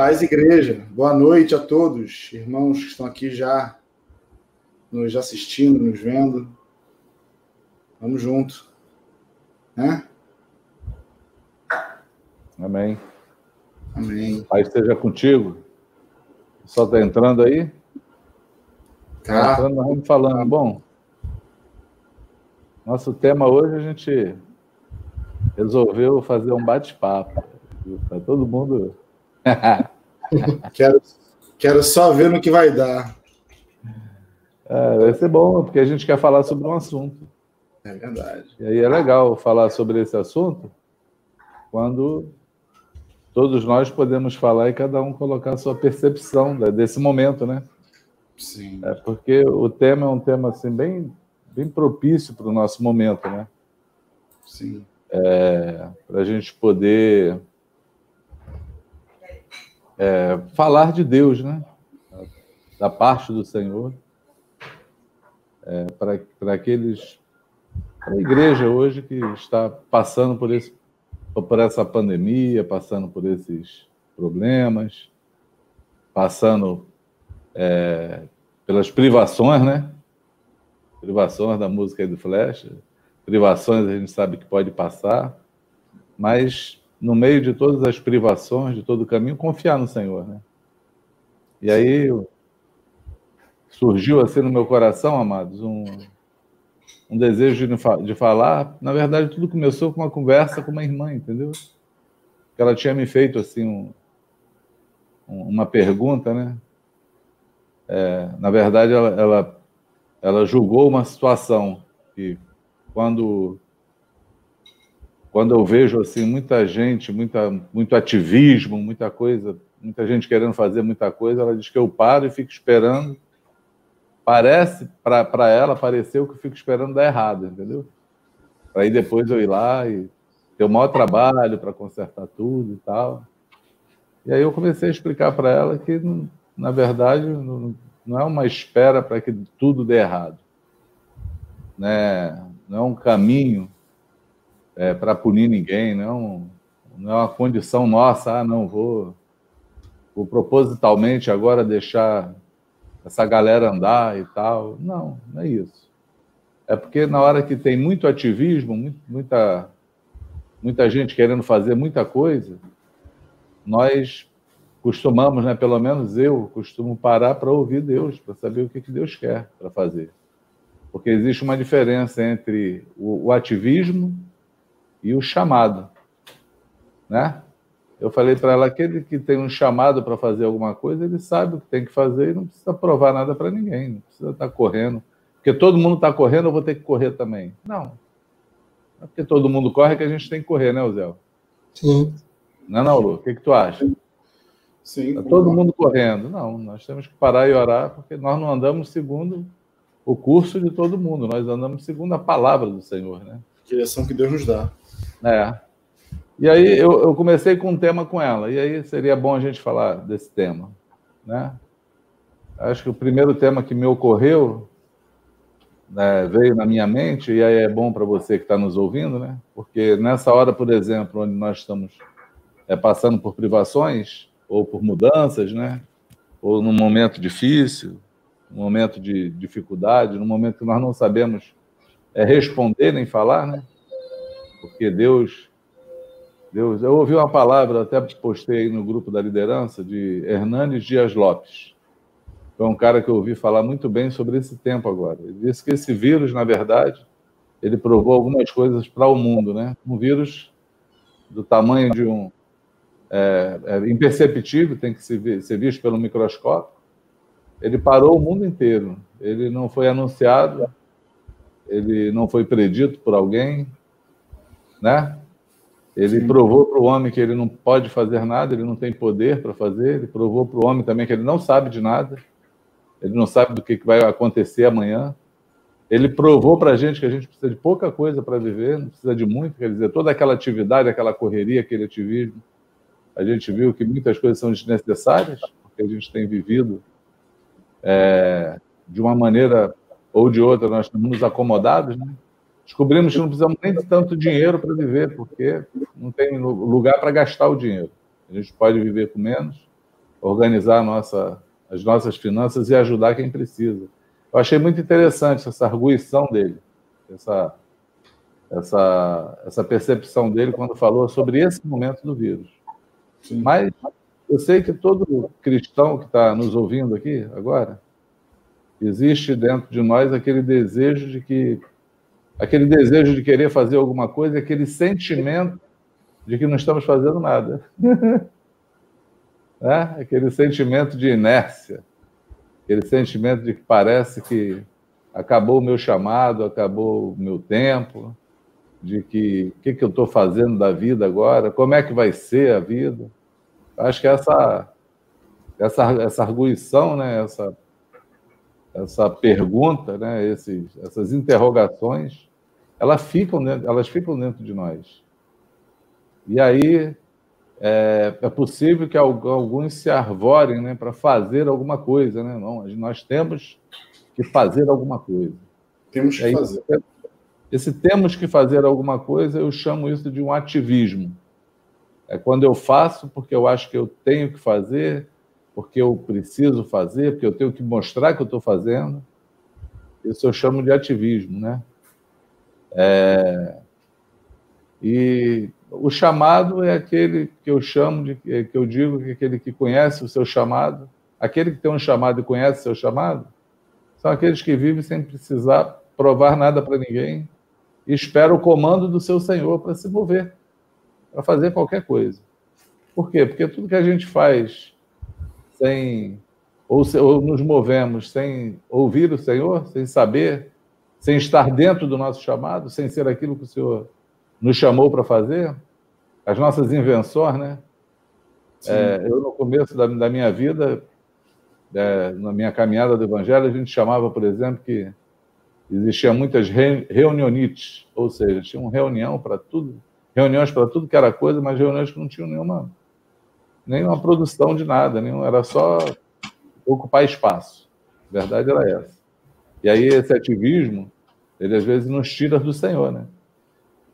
Paz Igreja, boa noite a todos, irmãos que estão aqui já nos assistindo, nos vendo. Vamos junto, né? Amém. Amém. Pai esteja contigo. Só está entrando aí? Tá. tá entrando, nós vamos falando. Bom, nosso tema hoje a gente resolveu fazer um bate-papo. Tá todo mundo. quero, quero só ver no que vai dar. É, vai ser bom, porque a gente quer falar sobre um assunto. É verdade. E aí é legal falar sobre esse assunto quando todos nós podemos falar e cada um colocar a sua percepção desse momento, né? Sim. É porque o tema é um tema assim bem, bem propício para o nosso momento, né? Sim. É, para a gente poder é, falar de Deus, né? Da parte do Senhor, é, para aqueles, para a igreja hoje que está passando por esse, por essa pandemia, passando por esses problemas, passando é, pelas privações, né? Privações da música e do Flash, privações a gente sabe que pode passar, mas no meio de todas as privações, de todo o caminho, confiar no Senhor, né? E aí surgiu assim no meu coração, amados, um, um desejo de, de falar. Na verdade, tudo começou com uma conversa com uma irmã, entendeu? Que ela tinha me feito assim um, uma pergunta, né? É, na verdade, ela, ela, ela julgou uma situação que quando quando eu vejo assim muita gente, muita, muito ativismo, muita coisa, muita gente querendo fazer muita coisa, ela diz que eu paro e fico esperando. Parece, para ela, pareceu que eu fico esperando dar errado, entendeu? Para aí depois eu ir lá e ter o maior trabalho para consertar tudo e tal. E aí eu comecei a explicar para ela que, na verdade, não é uma espera para que tudo dê errado. Né? Não é um caminho é, para punir ninguém, não, não é uma condição nossa, ah, não, vou, vou propositalmente agora deixar essa galera andar e tal. Não, não é isso. É porque na hora que tem muito ativismo, muita, muita gente querendo fazer muita coisa, nós costumamos, né, pelo menos eu costumo parar para ouvir Deus, para saber o que, que Deus quer para fazer. Porque existe uma diferença entre o, o ativismo e o chamado, né? Eu falei para ela que aquele que tem um chamado para fazer alguma coisa, ele sabe o que tem que fazer e não precisa provar nada para ninguém, não precisa estar tá correndo. Porque todo mundo está correndo, eu vou ter que correr também. Não. Não é porque todo mundo corre que a gente tem que correr, né, Zé? Sim. Não, é não, Lu? O que, que tu acha? Sim. Está todo mundo correndo. Não, nós temos que parar e orar, porque nós não andamos segundo o curso de todo mundo, nós andamos segundo a palavra do Senhor, né? Direção que Deus nos dá. É. E aí eu, eu, comecei com um tema com ela, e aí seria bom a gente falar desse tema, né? Acho que o primeiro tema que me ocorreu né, veio na minha mente, e aí é bom para você que está nos ouvindo, né? Porque nessa hora, por exemplo, onde nós estamos é, passando por privações ou por mudanças, né? Ou num momento difícil, num momento de dificuldade, num momento que nós não sabemos é, responder nem falar, né? Porque Deus, Deus, eu ouvi uma palavra, até postei no grupo da liderança, de Hernanes Dias Lopes. Foi um cara que eu ouvi falar muito bem sobre esse tempo agora. Ele disse que esse vírus, na verdade, ele provou algumas coisas para o mundo, né? Um vírus do tamanho de um é, é imperceptível, tem que ser visto pelo microscópio. Ele parou o mundo inteiro. Ele não foi anunciado, ele não foi predito por alguém, né? Ele Sim. provou para o homem que ele não pode fazer nada, ele não tem poder para fazer. Ele provou para o homem também que ele não sabe de nada, ele não sabe do que vai acontecer amanhã. Ele provou para a gente que a gente precisa de pouca coisa para viver, não precisa de muito. Quer dizer, toda aquela atividade, aquela correria, aquele ativismo, a gente viu que muitas coisas são desnecessárias, porque a gente tem vivido é, de uma maneira ou de outra, nós estamos nos acomodados, né? Descobrimos que não precisamos nem de tanto dinheiro para viver, porque não tem lugar para gastar o dinheiro. A gente pode viver com menos, organizar nossa, as nossas finanças e ajudar quem precisa. Eu achei muito interessante essa arguição dele, essa, essa, essa percepção dele quando falou sobre esse momento do vírus. Sim. Mas eu sei que todo cristão que está nos ouvindo aqui agora, existe dentro de nós aquele desejo de que aquele desejo de querer fazer alguma coisa, aquele sentimento de que não estamos fazendo nada. é? Aquele sentimento de inércia, aquele sentimento de que parece que acabou o meu chamado, acabou o meu tempo, de que o que, que eu estou fazendo da vida agora, como é que vai ser a vida. Acho que essa, essa, essa arguição, né, essa, essa pergunta, né, esses, essas interrogações, elas ficam, dentro, elas ficam dentro de nós. E aí é, é possível que alguns se arvorem né, para fazer alguma coisa. Né? Não, nós temos que fazer alguma coisa. Temos que fazer. Esse temos que fazer alguma coisa, eu chamo isso de um ativismo. É quando eu faço porque eu acho que eu tenho que fazer, porque eu preciso fazer, porque eu tenho que mostrar que eu estou fazendo. Isso eu chamo de ativismo, né? É... E o chamado é aquele que eu chamo de que eu digo que é aquele que conhece o seu chamado, aquele que tem um chamado e conhece o seu chamado, são aqueles que vivem sem precisar provar nada para ninguém e espera o comando do seu Senhor para se mover, para fazer qualquer coisa. Por quê? Porque tudo que a gente faz sem ou, ou nos movemos sem ouvir o Senhor, sem saber sem estar dentro do nosso chamado, sem ser aquilo que o Senhor nos chamou para fazer, as nossas invenções, né? É, eu, no começo da, da minha vida, é, na minha caminhada do Evangelho, a gente chamava, por exemplo, que existia muitas re, reunionites, ou seja, tinha uma reunião para tudo, reuniões para tudo que era coisa, mas reuniões que não tinham nenhuma, nenhuma produção de nada, nenhum, era só ocupar espaço. A verdade era essa. E aí esse ativismo, ele às vezes nos tira do Senhor, né?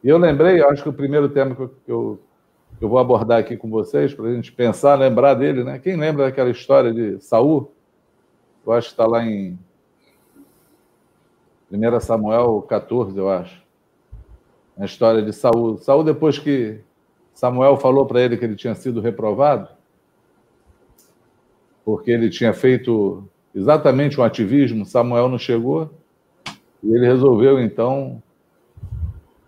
E eu lembrei, acho que o primeiro tema que eu, que eu, que eu vou abordar aqui com vocês, para a gente pensar, lembrar dele, né? Quem lembra daquela história de Saul? Eu acho que está lá em 1 Samuel 14, eu acho. A história de Saul. Saul, depois que Samuel falou para ele que ele tinha sido reprovado, porque ele tinha feito exatamente um ativismo, Samuel não chegou, e ele resolveu, então,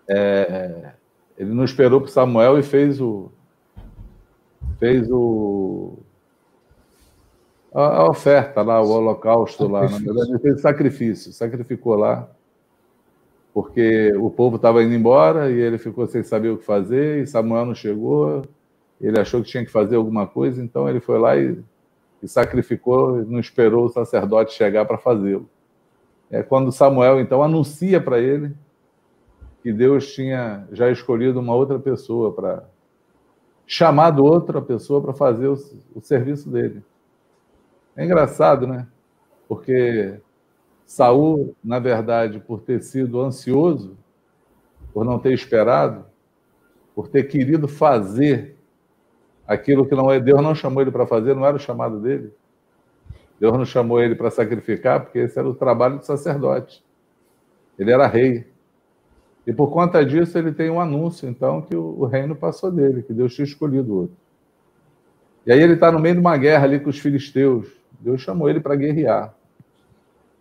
é, ele não esperou para Samuel e fez o fez o a, a oferta lá, o holocausto lá, na verdade ele fez sacrifício, sacrificou lá, porque o povo estava indo embora e ele ficou sem saber o que fazer e Samuel não chegou, ele achou que tinha que fazer alguma coisa, então ele foi lá e e sacrificou, não esperou o sacerdote chegar para fazê-lo. É quando Samuel então anuncia para ele que Deus tinha já escolhido uma outra pessoa para chamado outra pessoa para fazer o, o serviço dele. É engraçado, né? Porque Saul, na verdade, por ter sido ansioso, por não ter esperado, por ter querido fazer aquilo que não é Deus não chamou ele para fazer, não era o chamado dele. Deus não chamou ele para sacrificar, porque esse era o trabalho do sacerdote. Ele era rei. E por conta disso ele tem um anúncio, então, que o, reino passou dele, que Deus tinha escolhido outro. E aí ele está no meio de uma guerra ali com os filisteus. Deus chamou ele para guerrear.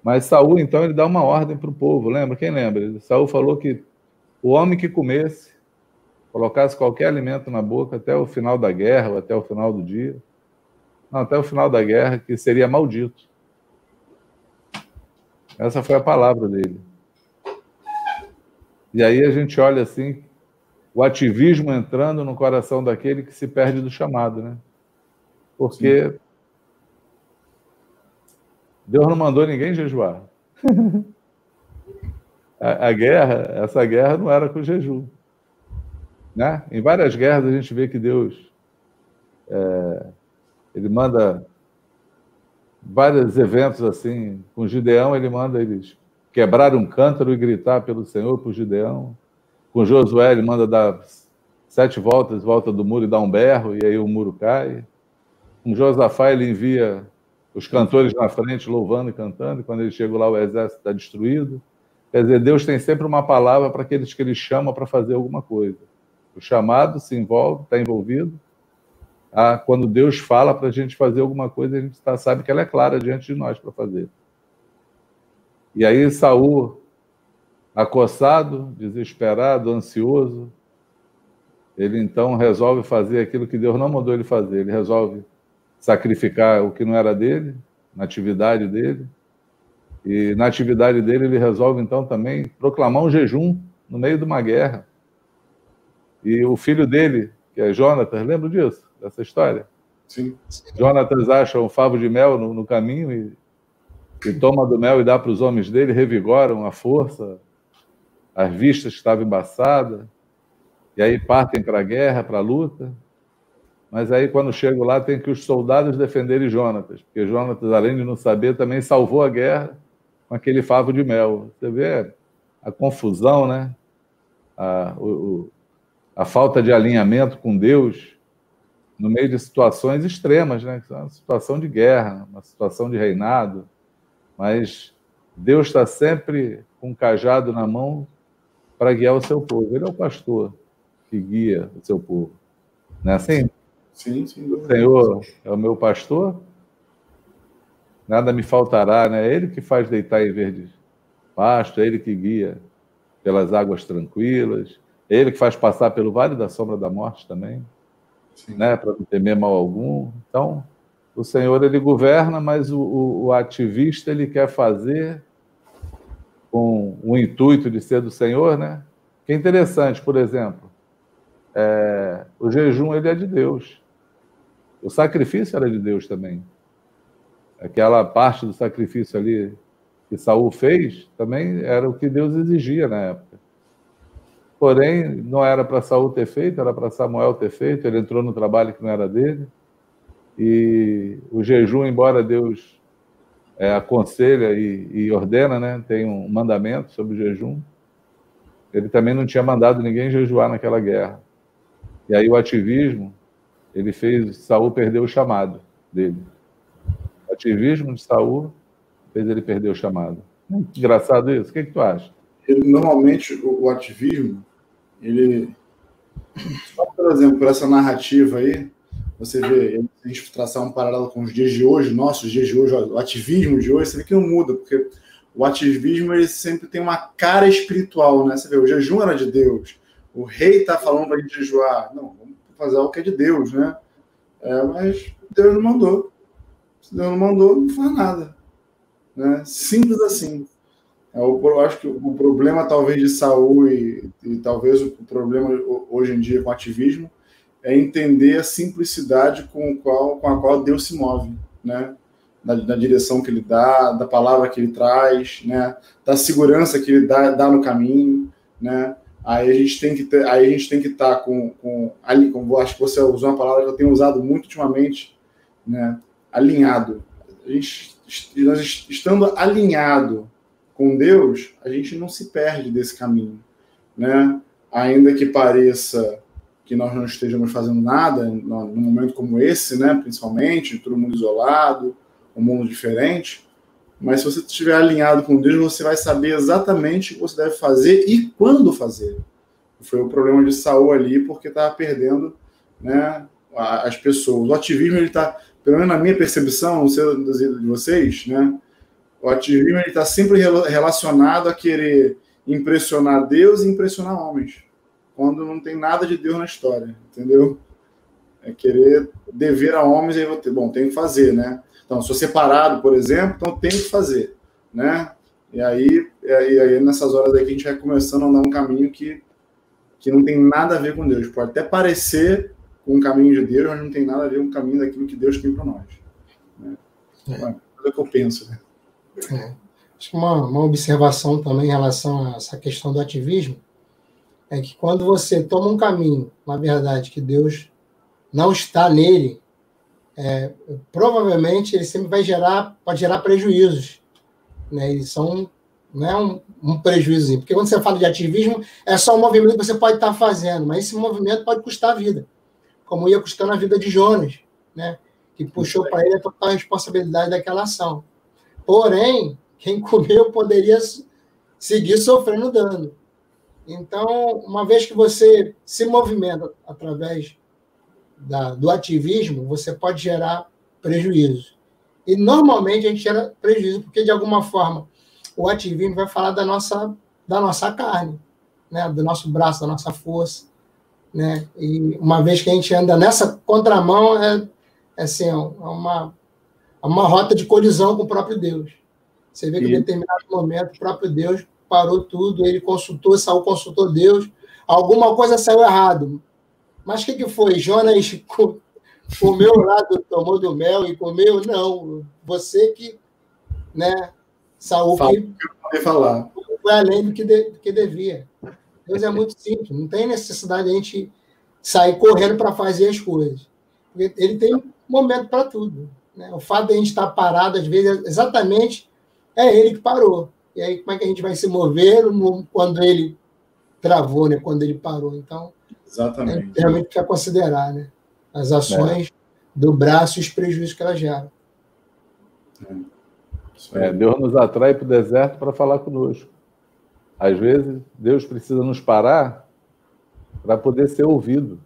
Mas Saul, então, ele dá uma ordem para o povo, lembra? Quem lembra? Saul falou que o homem que comesse colocasse qualquer alimento na boca até o final da guerra ou até o final do dia, não, até o final da guerra, que seria maldito. Essa foi a palavra dele. E aí a gente olha assim, o ativismo entrando no coração daquele que se perde do chamado, né? Porque Sim. Deus não mandou ninguém jejuar. a, a guerra, essa guerra não era com jejum. Né? Em várias guerras a gente vê que Deus é, ele manda vários eventos assim. Com Gideão ele manda eles quebrar um cântaro e gritar pelo Senhor para Gideão. Com Josué ele manda dar sete voltas, volta do muro e dar um berro e aí o muro cai. com Josafá ele envia os cantores na frente louvando e cantando, e quando ele chega lá o exército está destruído. Quer dizer, Deus tem sempre uma palavra para aqueles que ele chama para fazer alguma coisa. O chamado se envolve, está envolvido. Ah, quando Deus fala para a gente fazer alguma coisa, a gente tá, sabe que ela é clara diante de nós para fazer. E aí Saul, acossado, desesperado, ansioso, ele então resolve fazer aquilo que Deus não mandou ele fazer. Ele resolve sacrificar o que não era dele, na atividade dele. E na atividade dele, ele resolve então também proclamar um jejum no meio de uma guerra. E o filho dele, que é Jonatas, lembra disso, dessa história? Sim. Jonatas acha um favo de mel no, no caminho e, e, toma do mel e dá para os homens dele, revigoram a força, as vistas estavam embaçadas, e aí partem para a guerra, para a luta. Mas aí, quando chego lá, tem que os soldados defenderem Jonatas, porque Jonatas, além de não saber, também salvou a guerra com aquele favo de mel. Você vê a confusão, né? A, o, a falta de alinhamento com Deus no meio de situações extremas, né? Uma situação de guerra, uma situação de reinado, mas Deus está sempre com um cajado na mão para guiar o seu povo. Ele é o pastor que guia o seu povo. Não é assim? Sim, sim. O Senhor é o meu pastor, nada me faltará, né? É Ele que faz deitar em verdes pasto, é Ele que guia pelas águas tranquilas, é Ele que faz passar pelo vale da sombra da morte também, Sim. né? Para não temer mal algum. Então, o Senhor ele governa, mas o, o, o ativista ele quer fazer com o intuito de ser do Senhor, né? Que é interessante, por exemplo, é, o jejum ele é de Deus. O sacrifício era de Deus também. Aquela parte do sacrifício ali que Saul fez também era o que Deus exigia na época. Porém, não era para Saul ter feito, era para Samuel ter feito. Ele entrou no trabalho que não era dele. E o jejum, embora Deus é, aconselha e, e, ordena, né, tem um mandamento sobre o jejum, ele também não tinha mandado ninguém jejuar naquela guerra. E aí o ativismo, ele fez Saul perder o chamado dele. O ativismo de Saul fez ele perder o chamado. Engraçado isso. O que, é que tu acha? Normalmente o, ativismo, ele, só por exemplo, por essa narrativa aí, você vê, a gente traçar um paralelo com os dias de hoje, nossos dias de hoje, o ativismo de hoje, você vê que não muda, porque o ativismo ele sempre tem uma cara espiritual, né? Você vê, o jejum era de Deus, o rei está falando para a gente jejuar. Não, vamos fazer algo que é de Deus, né? É, mas Deus não mandou. Se Deus não mandou, não faz nada. Né? Simples assim. É, eu acho que o problema, talvez, de Saul e, e talvez o problema hoje em dia com ativismo é entender a simplicidade com, qual, com a qual Deus se move, né? Da, direção que ele dá, da palavra que ele traz, né? Da segurança que ele dá, dá no caminho, né? Aí a gente tem que ter, aí a gente tem que estar tá com, com ali, como acho que você usou uma palavra que eu tenho usado muito ultimamente, né? Alinhado. A gente, nós estando alinhado com Deus, a gente não se perde desse caminho, né? Ainda que pareça que nós não estejamos fazendo nada num momento como esse, né? Principalmente, todo mundo isolado, um mundo diferente. Mas se você estiver alinhado com Deus, você vai saber exatamente o que você deve fazer e quando fazer. Foi o problema de Saul ali, porque estava perdendo, né? As pessoas. O ativismo ele está, pelo menos na minha percepção, não sei de vocês, né? O ativismo está sempre relacionado a querer impressionar Deus e impressionar homens quando não tem nada de Deus na história, entendeu? É querer dever a homens, aí vou ter, bom, tem que fazer, né? Então, sou separado, por exemplo, então tem que fazer, né? E aí, e aí nessas horas aí que a gente vai começando a andar um caminho que, que não tem nada a ver com Deus. Pode até parecer um caminho de Deus, mas não tem nada a ver com o caminho daquilo que Deus tem para nós. Né? É. é o que eu penso, né? É. Acho que uma, uma observação também em relação a essa questão do ativismo é que quando você toma um caminho, na verdade, que Deus não está nele, é, provavelmente ele sempre vai gerar, pode gerar prejuízos. Né? Eles são não é um, um prejuízo, porque quando você fala de ativismo, é só um movimento que você pode estar fazendo, mas esse movimento pode custar a vida, como ia custando a vida de Jonas, né? que puxou para ele a total responsabilidade daquela ação. Porém, quem comeu poderia seguir sofrendo dano. Então, uma vez que você se movimenta através da, do ativismo, você pode gerar prejuízo. E normalmente a gente gera prejuízo, porque de alguma forma o ativismo vai falar da nossa, da nossa carne, né? do nosso braço, da nossa força. Né? E uma vez que a gente anda nessa contramão, é, é, assim, é uma, uma rota de colisão com o próprio Deus. Você vê que em determinado momento o próprio Deus parou tudo, ele consultou, saiu, consultou Deus, alguma coisa saiu errado. Mas o que, que foi? Jonas comeu lá, tomou do mel e comeu? Não, você que, né, Saúl que falar. foi além do que, de, do que devia. Deus é muito simples, não tem necessidade de a gente sair correndo para fazer as coisas. Ele tem momento para tudo. Né? O fato de a gente estar parado, às vezes, é exatamente é ele que parou. E aí, como é que a gente vai se mover quando ele travou, né? quando ele parou? Então, Exatamente. É, realmente precisa considerar né? as ações é. do braço e os prejuízos que elas geram. É, Deus nos atrai para o deserto para falar conosco. Às vezes, Deus precisa nos parar para poder ser ouvido,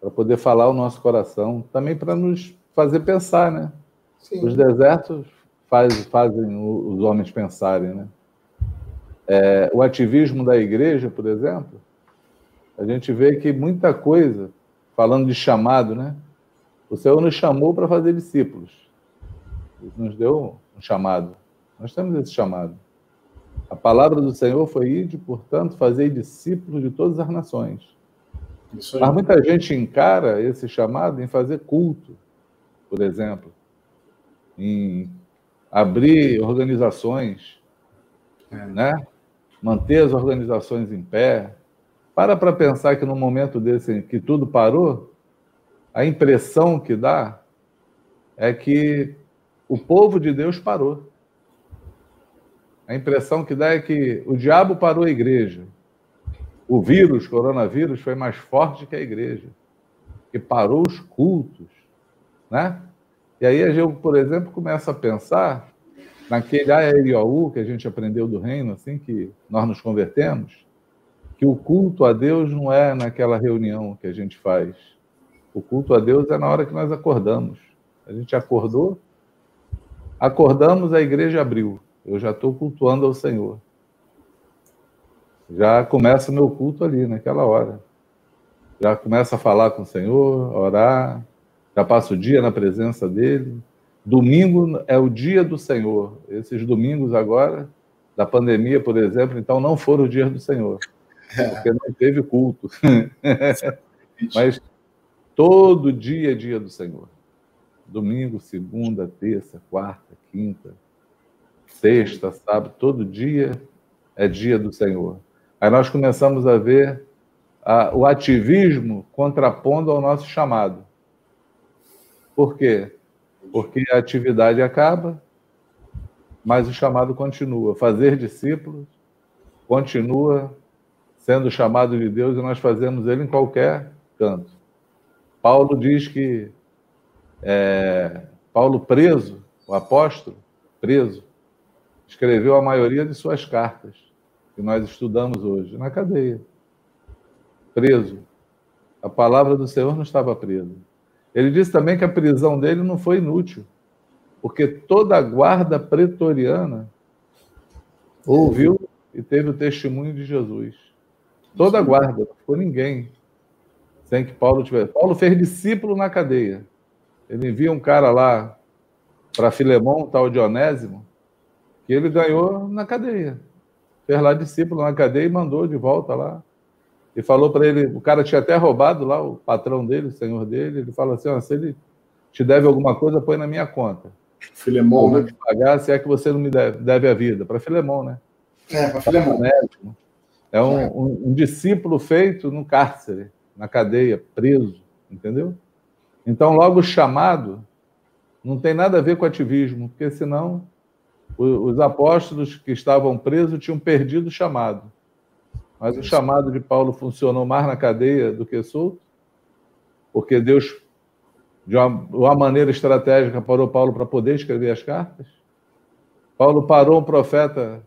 para poder falar o nosso coração, também para nos fazer pensar, né? Sim. Os desertos faz, fazem os homens pensarem. Né? É, o ativismo da igreja, por exemplo, a gente vê que muita coisa, falando de chamado, né? O Senhor nos chamou para fazer discípulos. Ele nos deu um chamado. Nós temos esse chamado. A palavra do Senhor foi ide, portanto, fazer discípulos de todas as nações. Mas muita gente encara esse chamado em fazer culto, por exemplo, em abrir organizações, é. né? manter as organizações em pé. Para para pensar que no momento desse que tudo parou, a impressão que dá é que o povo de Deus parou. A impressão que dá é que o diabo parou a igreja. O vírus, coronavírus, foi mais forte que a igreja, que parou os cultos, né? E aí gente, por exemplo, começa a pensar naquele AROU que a gente aprendeu do reino, assim que nós nos convertemos, que o culto a Deus não é naquela reunião que a gente faz. O culto a Deus é na hora que nós acordamos. A gente acordou, acordamos, a igreja abriu. Eu já estou cultuando ao Senhor. Já começa o meu culto ali, naquela hora. Já começa a falar com o Senhor, orar, já passa o dia na presença dele. Domingo é o dia do Senhor. Esses domingos agora, da pandemia, por exemplo, então não foram o dia do Senhor, porque não teve culto. Mas todo dia é dia do Senhor. Domingo, segunda, terça, quarta, quinta, sexta, sábado, todo dia é dia do Senhor. Aí nós começamos a ver o ativismo contrapondo ao nosso chamado. Por quê? Porque a atividade acaba, mas o chamado continua. Fazer discípulos continua sendo chamado de Deus e nós fazemos ele em qualquer canto. Paulo diz que é, Paulo preso, o apóstolo preso, escreveu a maioria de suas cartas que nós estudamos hoje na cadeia, preso. A palavra do Senhor não estava presa. Ele disse também que a prisão dele não foi inútil, porque toda a guarda pretoriana ouviu e teve o testemunho de Jesus. Toda a guarda, não ficou ninguém sem que Paulo tivesse. Paulo fez discípulo na cadeia. Ele envia um cara lá para Filemão, tal de Onésimo, que ele ganhou na cadeia. Fez lá discípulo na cadeia e mandou de volta lá e falou para ele, o cara tinha até roubado lá, o patrão dele, o senhor dele, ele fala assim, se ele te deve alguma coisa, põe na minha conta. Filemão, né? pagar se é que você não me deve, deve a vida. Para Filemão, né? É, para Filemão. É um, um, um, discípulo feito no cárcere, na cadeia, preso, entendeu? Então, logo chamado não tem nada a ver com ativismo, porque senão os apóstolos que estavam presos tinham perdido o chamado. Mas o chamado de Paulo funcionou mais na cadeia do que solto, porque Deus de uma, maneira estratégica, parou Paulo para poder escrever as cartas? Paulo parou um profeta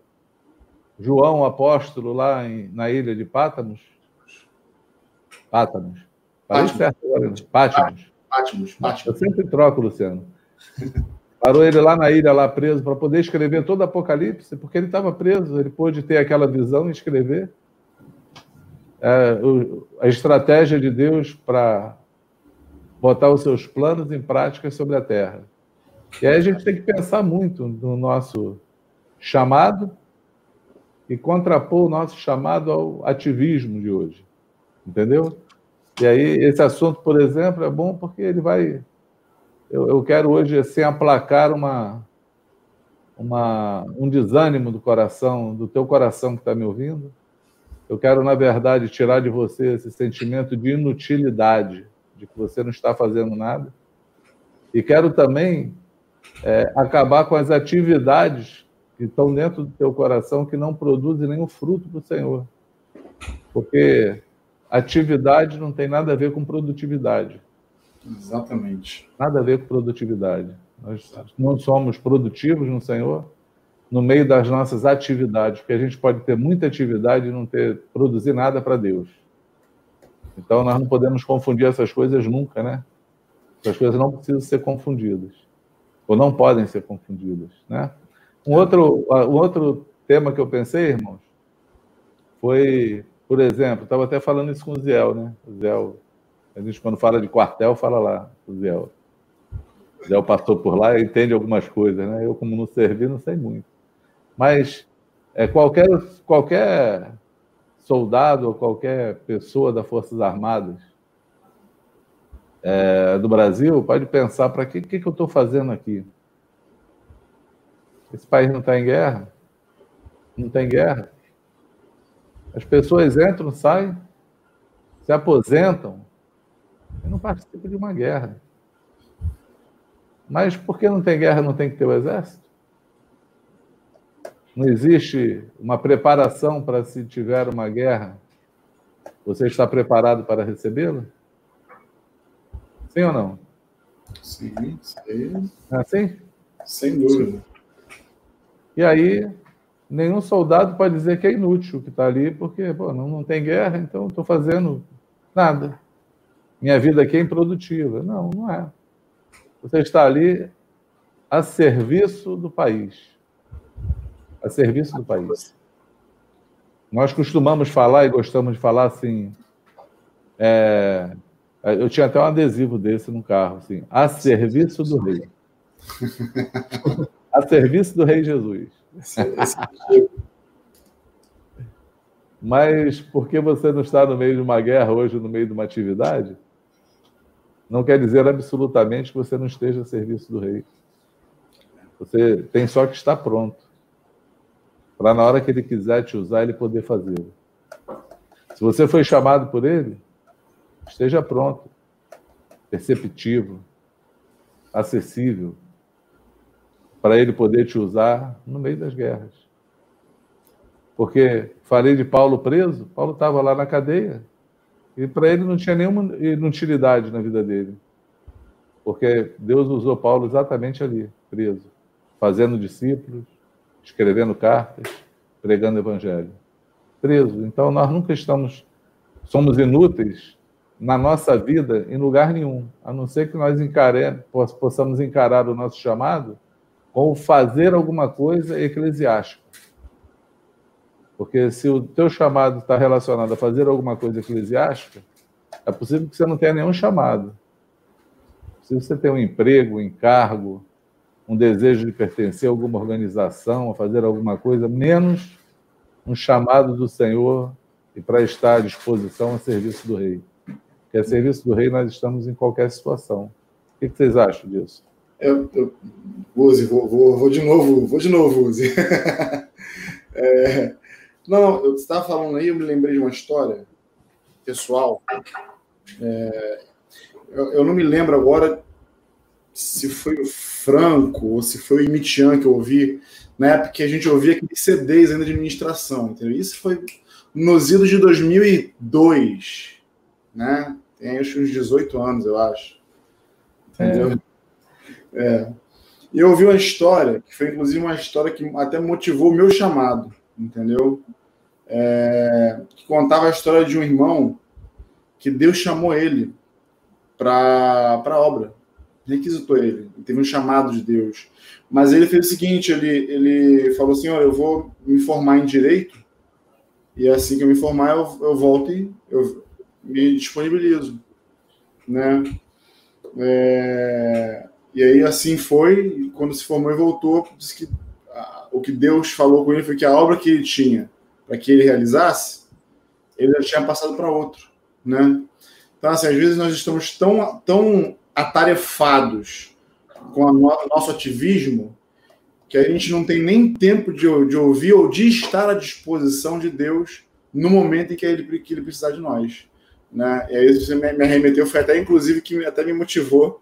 João, apóstolo, lá em, na ilha de Pátamos? Pátamos. Parei certo agora, né? Pátimos. Pátimos. Pátimos. Eu sempre troco, Luciano. Parou ele lá na ilha, lá preso, para poder escrever todo o Apocalipse, porque ele estava preso, ele pôde ter aquela visão e escrever. É, a estratégia de Deus para botar os seus planos em prática sobre a terra. E aí a gente tem que pensar muito no nosso chamado e contrapor o nosso chamado ao ativismo de hoje. Entendeu? E aí esse assunto, por exemplo, é bom porque ele vai eu, eu quero hoje assim aplacar uma, uma, um desânimo do coração, do teu coração que está me ouvindo. Eu quero, na verdade, tirar de você esse sentimento de inutilidade, de que você não está fazendo nada. E quero também é, acabar com as atividades que estão dentro do teu coração que não produzem nenhum fruto para o Senhor. Porque atividade não tem nada a ver com produtividade. Exatamente. Nada a ver com produtividade. Nós não somos produtivos no Senhor no meio das nossas atividades, porque a gente pode ter muita atividade e não ter produzir nada para Deus. Então nós não podemos confundir essas coisas nunca, né? Essas coisas não precisam ser confundidas ou não podem ser confundidas, né? Um outro, um outro tema que eu pensei, irmãos, foi, por exemplo, estava até falando isso com o Ziel, né? O Ziel a gente, quando fala de quartel, fala lá, o Zé. O passou por lá e entende algumas coisas, né? Eu, como não servi, não sei muito. Mas é, qualquer, qualquer soldado ou qualquer pessoa das Forças Armadas é, do Brasil pode pensar: para que, que, que eu estou fazendo aqui? Esse país não está em guerra? Não tem guerra? As pessoas entram, saem, se aposentam, eu não participo de uma guerra. Mas por que não tem guerra, não tem que ter o exército? Não existe uma preparação para se tiver uma guerra? Você está preparado para recebê-la? Sim ou não? Sim, sim. É assim? Sem dúvida. E aí, nenhum soldado pode dizer que é inútil que está ali, porque pô, não, não tem guerra, então estou fazendo nada minha vida aqui é improdutiva. Não, não é. Você está ali a serviço do país. A serviço do país. Nós costumamos falar e gostamos de falar assim. É, eu tinha até um adesivo desse no carro, assim, a serviço do rei. A serviço do rei Jesus. Mas porque você não está no meio de uma guerra hoje, no meio de uma atividade, não quer dizer absolutamente que você não esteja a serviço do rei. Você tem só que estar pronto. Para na hora que ele quiser te usar, ele poder fazê-lo. Se você foi chamado por ele, esteja pronto, perceptivo, acessível, para ele poder te usar no meio das guerras. Porque falei de Paulo preso, Paulo estava lá na cadeia, e para ele não tinha nenhuma inutilidade na vida dele. Porque Deus usou Paulo exatamente ali, preso, fazendo discípulos, escrevendo cartas, pregando o evangelho. Preso. Então nós nunca estamos, somos inúteis na nossa vida em lugar nenhum, a não ser que nós encaremos, possamos encarar o nosso chamado com fazer alguma coisa eclesiástica. Porque se o teu chamado está relacionado a fazer alguma coisa eclesiástica, é possível que você não tenha nenhum chamado. Se você tem um emprego, um encargo, um desejo de pertencer a alguma organização, a fazer alguma coisa, menos um chamado do Senhor e para estar à disposição a serviço do Rei. Porque a serviço do Rei nós estamos em qualquer situação. O que vocês acham disso? Eu, eu Uzi, vou, vou, vou de novo, vou de novo, Uzi. é, não, eu estava falando aí, eu me lembrei de uma história pessoal. É, eu, eu, não me lembro agora se foi o Franco ou se foi o Imitian que eu ouvi, na época que a gente ouvia aqueles CDs ainda de administração, entendeu? Isso foi nos idos de 2002, né? Tem acho uns 18 anos, eu acho. Entendeu? É. é. E eu ouvi uma história, que foi inclusive uma história que até motivou o meu chamado, entendeu? É, que contava a história de um irmão que Deus chamou ele para a obra, requisitou ele, teve um chamado de Deus. Mas ele fez o seguinte: ele, ele falou assim: Olha, eu vou me formar em direito, e assim que eu me formar, eu, eu volto e eu me disponibilizo. Né? É, e aí assim foi, quando se formou e voltou, disse que a, o que Deus falou com ele foi que a obra que ele tinha para que ele realizasse, ele já tinha passado para outro. Né? Então, assim, às vezes nós estamos tão, tão atarefados com o no, nosso ativismo que a gente não tem nem tempo de, de ouvir ou de estar à disposição de Deus no momento em que ele, que ele precisar de nós. Né? E aí você me, me arremeteu, foi até inclusive que até me motivou,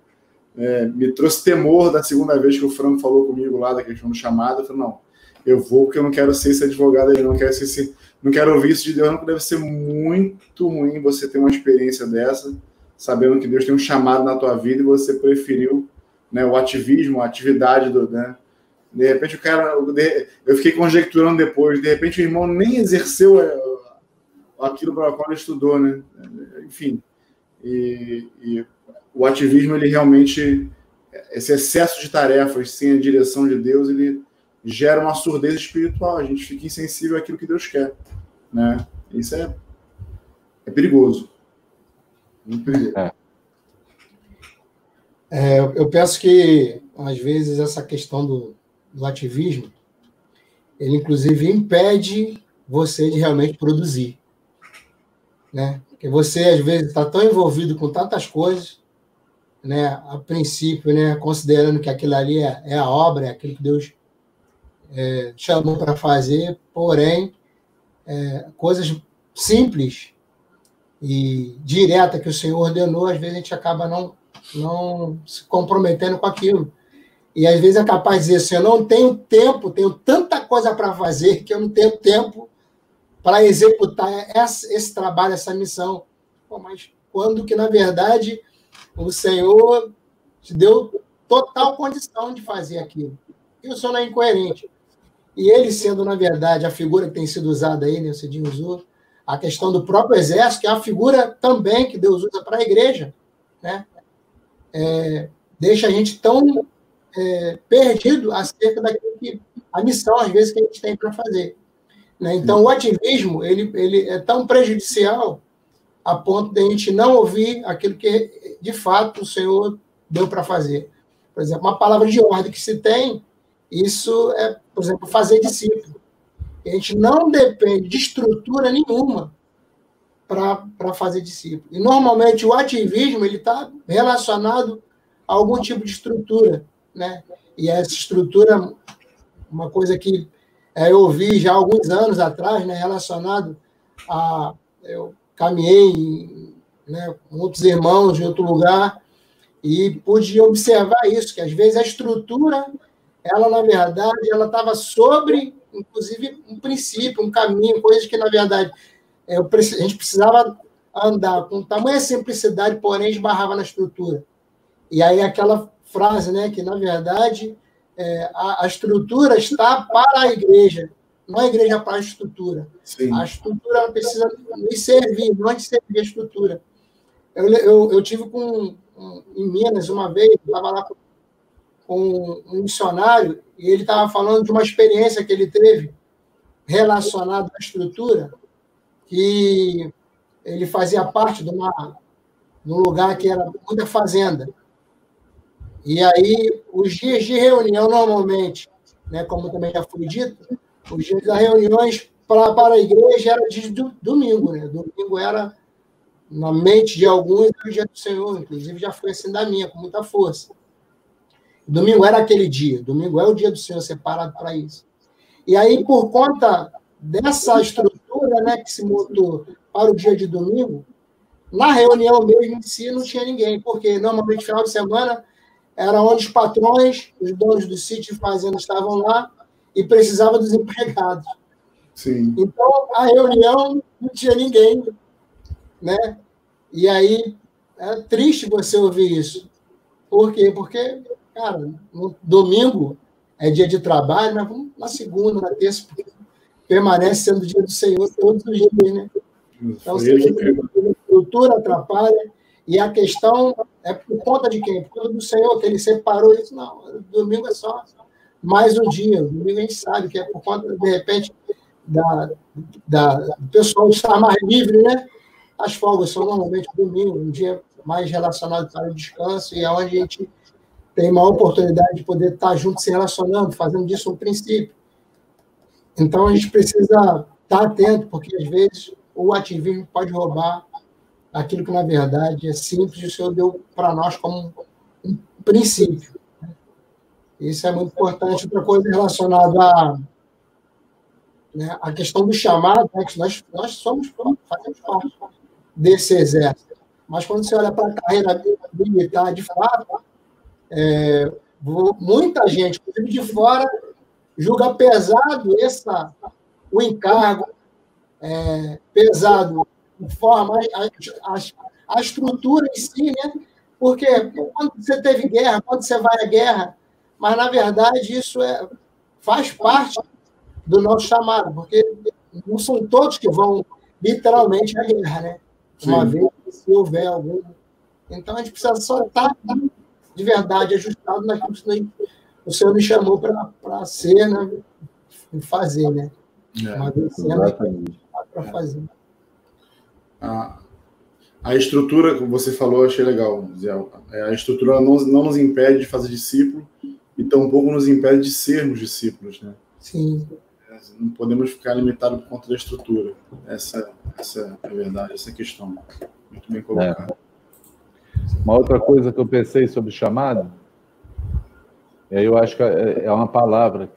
é, me trouxe temor da segunda vez que o Franco falou comigo lá da questão do chamado. Eu falei, não, eu vou porque eu não quero ser esse advogado aí, não quero ser esse, não quero ouvir isso de Deus, não, deve ser muito ruim você ter uma experiência dessa, sabendo que Deus tem um chamado na tua vida e você preferiu né, o ativismo, a atividade do, né, de repente o cara. Eu fiquei conjecturando depois, de repente o irmão nem exerceu é, aquilo para o qual ele estudou, né? Enfim. E, e, o ativismo, ele realmente. Esse excesso de tarefas sem a direção de Deus, ele gera uma surdez espiritual. A gente fica insensível àquilo que Deus quer. Né? Isso é, é perigoso. É. É, eu penso que, às vezes, essa questão do, do ativismo, ele inclusive impede você de realmente produzir. Né? Porque você, às vezes, está tão envolvido com tantas coisas, né? a princípio, né? considerando que aquilo ali é, é a obra, é aquilo que Deus é, chamou para fazer, porém, é, coisas simples e direta que o Senhor ordenou, às vezes a gente acaba não, não se comprometendo com aquilo. E às vezes é capaz de dizer assim: eu não tenho tempo, tenho tanta coisa para fazer que eu não tenho tempo para executar esse, esse, trabalho, essa missão. Pô, mas quando que, na verdade, o Senhor te deu total condição de fazer aquilo. E o Senhor não é incoerente. E ele sendo, na verdade, a figura que tem sido usada aí, né, o Cidinho usou, a questão do próprio exército, que é a figura também que Deus usa para a igreja, né? É, deixa a gente tão é, perdido acerca daquilo que a missão às vezes que a gente tem para fazer. Né? Então o ativismo ele, ele é tão prejudicial a ponto de a gente não ouvir aquilo que de fato o Senhor deu para fazer. Por exemplo, uma palavra de ordem que se tem, isso é, por exemplo, fazer discípulo. A gente não depende de estrutura nenhuma para fazer discípulo. E normalmente o ativismo ele está relacionado a algum tipo de estrutura né? E essa estrutura, uma coisa que é, eu ouvi já alguns anos atrás, né, relacionado a eu caminhei né, com outros irmãos em outro lugar e pude observar isso, que às vezes a estrutura, ela na verdade, ela estava sobre, inclusive, um princípio, um caminho, coisas que na verdade eu, a gente precisava andar com tamanha simplicidade, porém esbarrava na estrutura. E aí aquela frase, né, que na verdade é, a, a, estrutura está para a igreja, não a igreja para a estrutura. Sim. A estrutura precisa nos servir, não é de servir a estrutura. Eu, eu, eu tive com, em Minas uma vez, estava lá com, com um missionário e ele estava falando de uma experiência que ele teve relacionada à estrutura, que ele fazia parte de uma de um lugar que era muita fazenda. E aí, os dias de reunião, normalmente, né, como também já foi dito, os dias das reuniões para, para a igreja era de domingo. Né? Domingo era, na mente de alguns, o dia do Senhor. Inclusive, já foi assim da minha, com muita força. Domingo era aquele dia. Domingo é o dia do Senhor separado para isso. E aí, por conta dessa estrutura né, que se montou para o dia de domingo, na reunião mesmo em si não tinha ninguém, porque normalmente final de semana era onde os patrões, os donos do sítio e fazenda estavam lá e precisava dos empregados. Sim. Então, a reunião não tinha ninguém, né? E aí, é triste você ouvir isso, Por quê? Porque, cara, no domingo é dia de trabalho, mas vamos na segunda, na terça, permanece sendo dia do Senhor todos os dias, né? Então, se a estrutura atrapalha, e a questão é por conta de quem? Por conta do Senhor, que ele separou isso. Não, domingo é só mais um dia. Domingo a gente sabe que é por conta, de repente, da, da, do pessoal estar mais livre, né? As folgas são normalmente domingo, um dia mais relacionado para o descanso, e é onde a gente tem uma oportunidade de poder estar junto se relacionando, fazendo disso um princípio. Então a gente precisa estar atento, porque às vezes o ativismo pode roubar aquilo que na verdade é simples e o Senhor deu para nós como um princípio. Isso é muito importante. Outra coisa relacionada à né, a questão do chamado, né, que nós, nós somos, fazemos parte desse exército. Mas quando você olha para a carreira militar, de fato, é, muita gente, inclusive de fora, julga pesado essa, o encargo, é, pesado forma a, a, a, estrutura em si, né? Porque quando você teve guerra, quando você vai à guerra, mas na verdade isso é, faz parte do nosso chamado, porque não são todos que vão literalmente à guerra, né? Uma vez se houver algum. Então a gente precisa só estar de verdade ajustado naquilo que o Senhor nos chamou para ser, né? fazer, né? É, Uma vez para fazer. A, a estrutura, como você falou, achei legal, Zé. É, a estrutura não, não nos impede de fazer discípulo e tampouco nos impede de sermos discípulos, né? Sim. É, não podemos ficar limitados por conta da estrutura. Essa, essa é a verdade, essa é a questão. Muito bem colocado. É. Uma outra coisa que eu pensei sobre chamado, e aí eu acho que é, é uma palavra,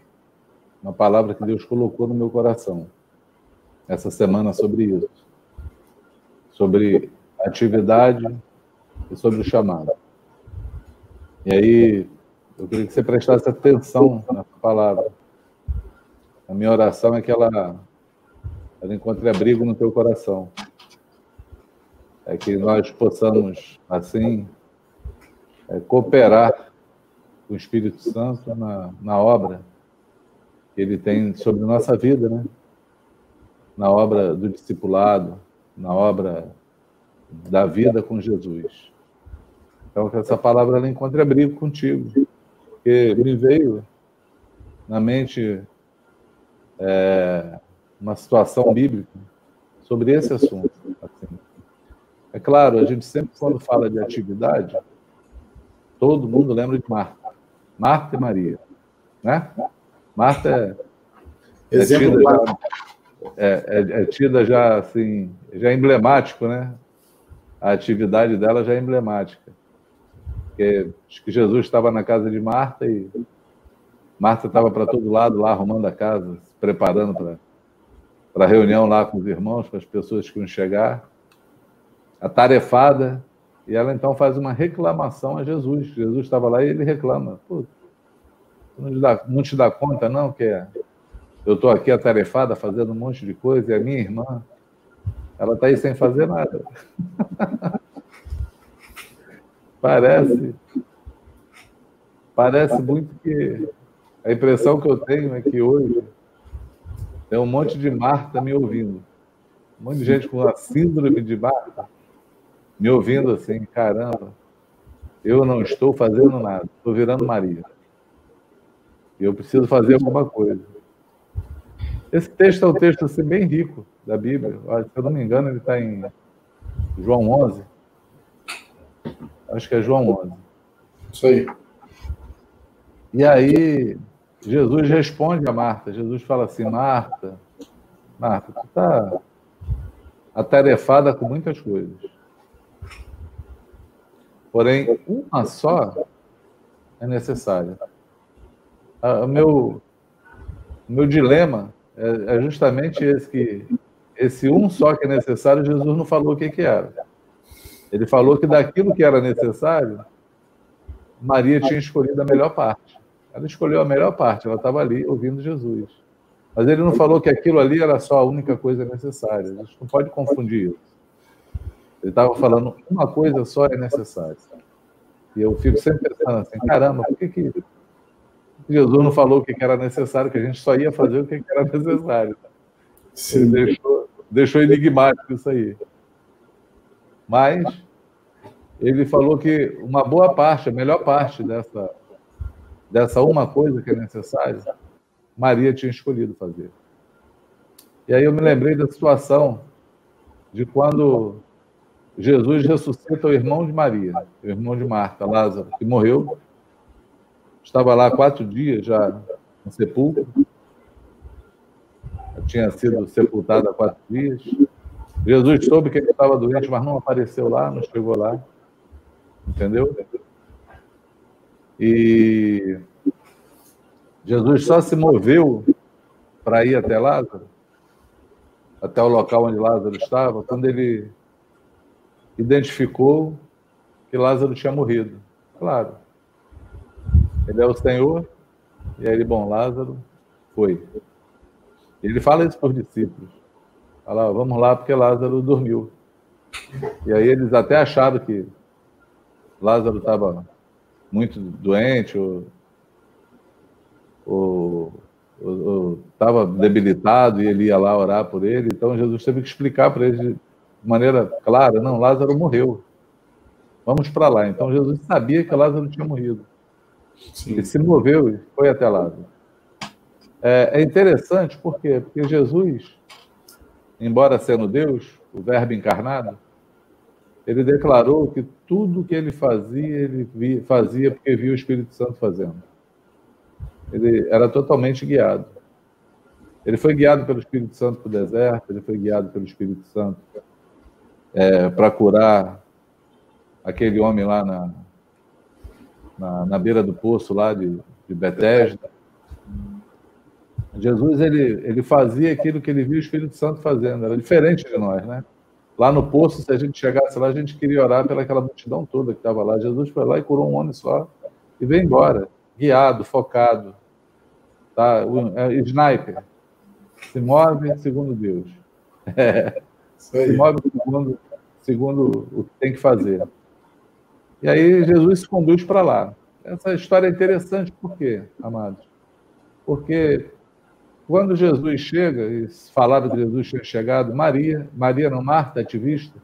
uma palavra que Deus colocou no meu coração essa semana sobre isso, sobre atividade e sobre o chamado. E aí eu queria que você prestasse atenção nessa palavra. A minha oração é que ela, ela encontre abrigo no teu coração é que nós possamos, assim, é, cooperar com o Espírito Santo na, na obra que ele tem sobre nossa vida, né? Na obra do discipulado, na obra da vida com Jesus. Então, que essa palavra ela encontre abrigo contigo, porque me veio na mente é, uma situação bíblica sobre esse assunto. Assim. É claro, a gente sempre, quando fala de atividade, todo mundo lembra de Marta. Marta e Maria. Né? Marta é, é tida já, é, é, é, tida já, assim, já emblemático, né? A atividade dela já é emblemática. Porque acho que Jesus estava na casa de Marta e Marta estava para todo lado lá, arrumando a casa, se preparando para a reunião lá com os irmãos, com as pessoas que iam chegar atarefada, e ela então faz uma reclamação a Jesus. Jesus estava lá e ele reclama. Pô, não te dá, não te dá conta, não, que é, eu estou aqui atarefada fazendo um monte de coisa, e a minha irmã, ela está aí sem fazer nada. parece, parece muito que a impressão que eu tenho é que hoje tem um monte de Marta me ouvindo. Um monte de gente com a síndrome de Marta me ouvindo assim, caramba, eu não estou fazendo nada, estou virando Maria. E eu preciso fazer alguma coisa. Esse texto é um texto assim, bem rico da Bíblia. Se eu não me engano, ele está em João 11. Acho que é João 11. Isso aí. E aí, Jesus responde a Marta. Jesus fala assim: Marta, Marta, tu está atarefada com muitas coisas. Porém, uma só é necessária. Ah, o meu, meu dilema é, é justamente esse que esse um só que é necessário, Jesus não falou o que, que era. Ele falou que daquilo que era necessário, Maria tinha escolhido a melhor parte. Ela escolheu a melhor parte, ela estava ali ouvindo Jesus. Mas ele não falou que aquilo ali era só a única coisa necessária. A gente não pode confundir isso. Ele estava falando uma coisa só é necessária. E eu fico sempre pensando assim, caramba, por que, que Jesus não falou o que era necessário, que a gente só ia fazer o que era necessário? Sim. Ele deixou, deixou enigmático isso aí. Mas ele falou que uma boa parte, a melhor parte dessa, dessa uma coisa que é necessária, Maria tinha escolhido fazer. E aí eu me lembrei da situação de quando Jesus ressuscita o irmão de Maria, o irmão de Marta, Lázaro, que morreu. Estava lá quatro dias já no sepulcro. Tinha sido sepultado há quatro dias. Jesus soube que ele estava doente, mas não apareceu lá, não chegou lá. Entendeu? E Jesus só se moveu para ir até Lázaro, até o local onde Lázaro estava, quando ele identificou que Lázaro tinha morrido. Claro. Ele é o Senhor, e aí bom, Lázaro foi. Ele fala isso para os discípulos. Fala, vamos lá, porque Lázaro dormiu. E aí eles até acharam que Lázaro estava muito doente, ou estava debilitado e ele ia lá orar por ele. Então Jesus teve que explicar para ele de maneira clara: não, Lázaro morreu. Vamos para lá. Então Jesus sabia que Lázaro tinha morrido. Sim. Ele se moveu e foi até Lázaro. É, é interessante por quê? Porque Jesus, embora sendo Deus, o Verbo encarnado, ele declarou que tudo que ele fazia, ele via, fazia porque via o Espírito Santo fazendo. Ele era totalmente guiado. Ele foi guiado pelo Espírito Santo para o deserto, ele foi guiado pelo Espírito Santo é, para curar aquele homem lá na, na, na, beira do poço lá de, de Betesda. Jesus ele, ele fazia aquilo que ele viu o Espírito Santo fazendo, era diferente de nós, né? Lá no poço, se a gente chegasse lá, a gente queria orar pelaquela multidão toda que estava lá. Jesus foi lá e curou um homem só e veio embora, guiado, focado. Tá? O, é, sniper. Se move segundo Deus. É. Se move segundo, segundo o que tem que fazer. E aí Jesus se conduz para lá. Essa história é interessante, por quê, amados? Porque quando Jesus chega, e falaram que Jesus tinha chegado, Maria, Maria não, Marta, ativista,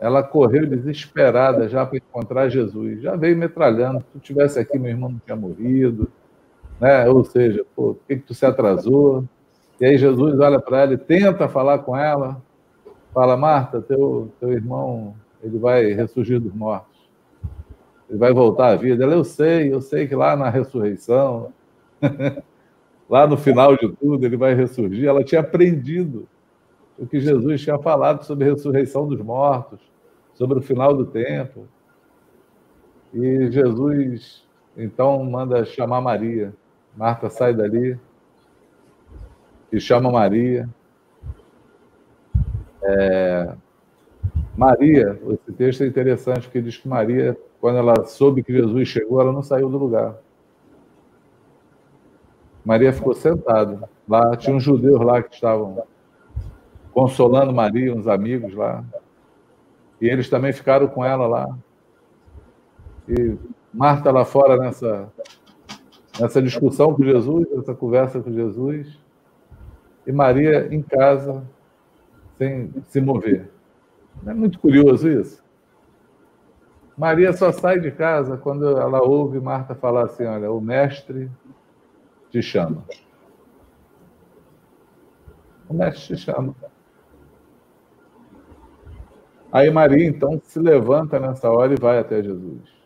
ela correu desesperada já para encontrar Jesus. Já veio metralhando. Se tu tivesse aqui, meu irmão não tinha morrido. Né? Ou seja, por que, que tu se atrasou? E aí Jesus olha para ela e tenta falar com ela. Fala, Marta, teu, teu irmão ele vai ressurgir dos mortos. Ele vai voltar à vida. Ela, eu sei, eu sei que lá na ressurreição lá no final de tudo, ele vai ressurgir. Ela tinha aprendido o que Jesus tinha falado sobre a ressurreição dos mortos, sobre o final do tempo. E Jesus, então, manda chamar Maria. Marta sai dali e chama Maria. É... Maria, esse texto é interessante, porque diz que Maria, quando ela soube que Jesus chegou, ela não saiu do lugar. Maria ficou sentada. Lá tinha uns judeus lá que estavam consolando Maria, uns amigos lá. E eles também ficaram com ela lá. E Marta lá fora nessa nessa discussão com Jesus, nessa conversa com Jesus, e Maria em casa sem se mover. É muito curioso isso? Maria só sai de casa quando ela ouve Marta falar assim: olha, o mestre te chama. O mestre te chama. Aí Maria, então, se levanta nessa hora e vai até Jesus.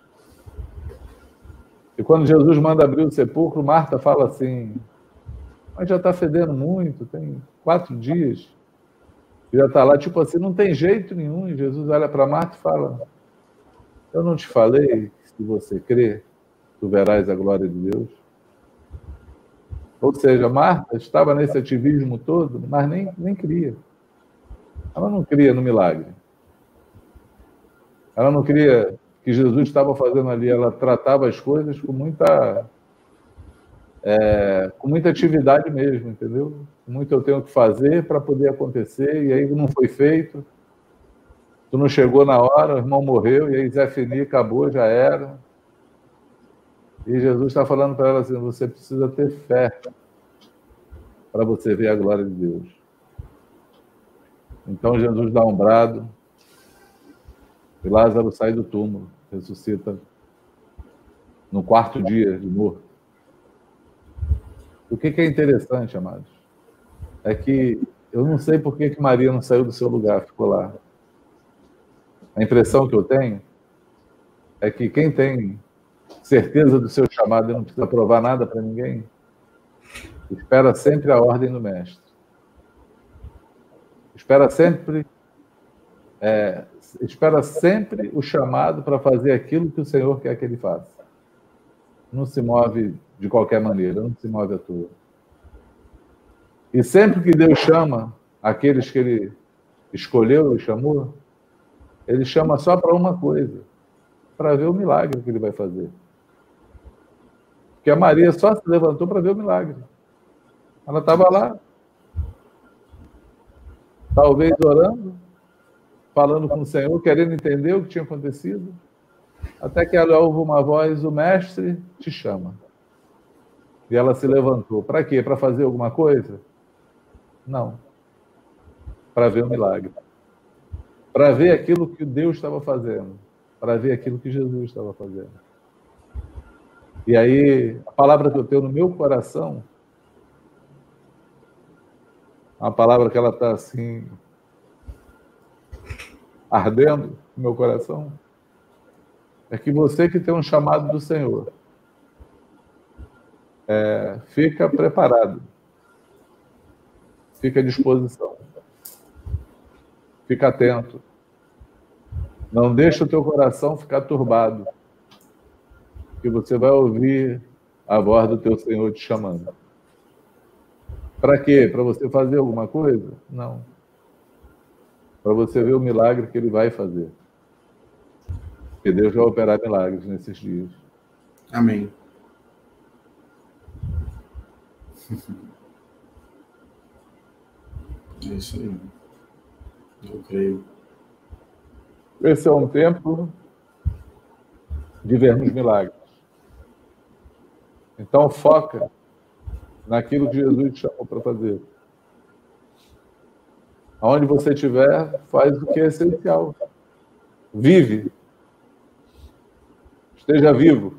E quando Jesus manda abrir o sepulcro, Marta fala assim: Mas já está fedendo muito, tem quatro dias. Já está lá, tipo assim, não tem jeito nenhum. E Jesus olha para Marta e fala: Eu não te falei que se você crer, tu verás a glória de Deus. Ou seja, Marta estava nesse ativismo todo, mas nem, nem cria. Ela não cria no milagre. Ela não cria que Jesus estava fazendo ali. Ela tratava as coisas com muita, é, com muita atividade mesmo, entendeu? Muito eu tenho que fazer para poder acontecer, e aí não foi feito. Tu não chegou na hora, o irmão morreu, e aí Zé Fini acabou, já era. E Jesus está falando para ela assim: você precisa ter fé para você ver a glória de Deus. Então Jesus dá um brado, e Lázaro sai do túmulo, ressuscita no quarto dia de morto. O que, que é interessante, amados, é que eu não sei por que, que Maria não saiu do seu lugar, ficou lá. A impressão que eu tenho é que quem tem certeza do seu chamado e não precisa provar nada para ninguém, espera sempre a ordem do mestre. Espera sempre é, espera sempre o chamado para fazer aquilo que o Senhor quer que ele faça. Não se move de qualquer maneira, não se move à toa. E sempre que Deus chama aqueles que ele escolheu e chamou, ele chama só para uma coisa: para ver o milagre que ele vai fazer. Porque a Maria só se levantou para ver o milagre. Ela estava lá, talvez orando, falando com o Senhor, querendo entender o que tinha acontecido, até que ela ouve uma voz: O mestre te chama. E ela se levantou. Para quê? Para fazer alguma coisa? Não. Para ver o milagre para ver aquilo que Deus estava fazendo, para ver aquilo que Jesus estava fazendo. E aí, a palavra que eu tenho no meu coração, a palavra que ela está assim, ardendo no meu coração, é que você que tem um chamado do Senhor, é, fica preparado, fica à disposição, fica atento, não deixa o teu coração ficar turbado, que você vai ouvir a voz do teu Senhor te chamando. Para quê? Para você fazer alguma coisa? Não. Para você ver o milagre que ele vai fazer. Porque Deus vai operar milagres nesses dias. Amém. É isso aí. Eu creio. Esse é um tempo de vermos milagres. Então, foca naquilo que Jesus te chamou para fazer. Aonde você estiver, faz o que é essencial. Vive. Esteja vivo.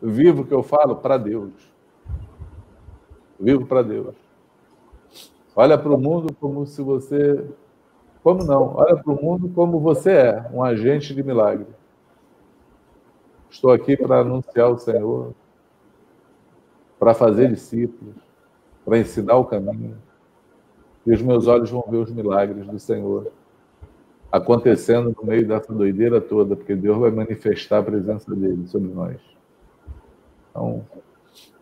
Vivo que eu falo para Deus. Vivo para Deus. Olha para o mundo como se você como não? Olha para o mundo como você é, um agente de milagre. Estou aqui para anunciar o Senhor, para fazer discípulos, para ensinar o caminho. E os meus olhos vão ver os milagres do Senhor acontecendo no meio dessa doideira toda, porque Deus vai manifestar a presença dele sobre nós. Então,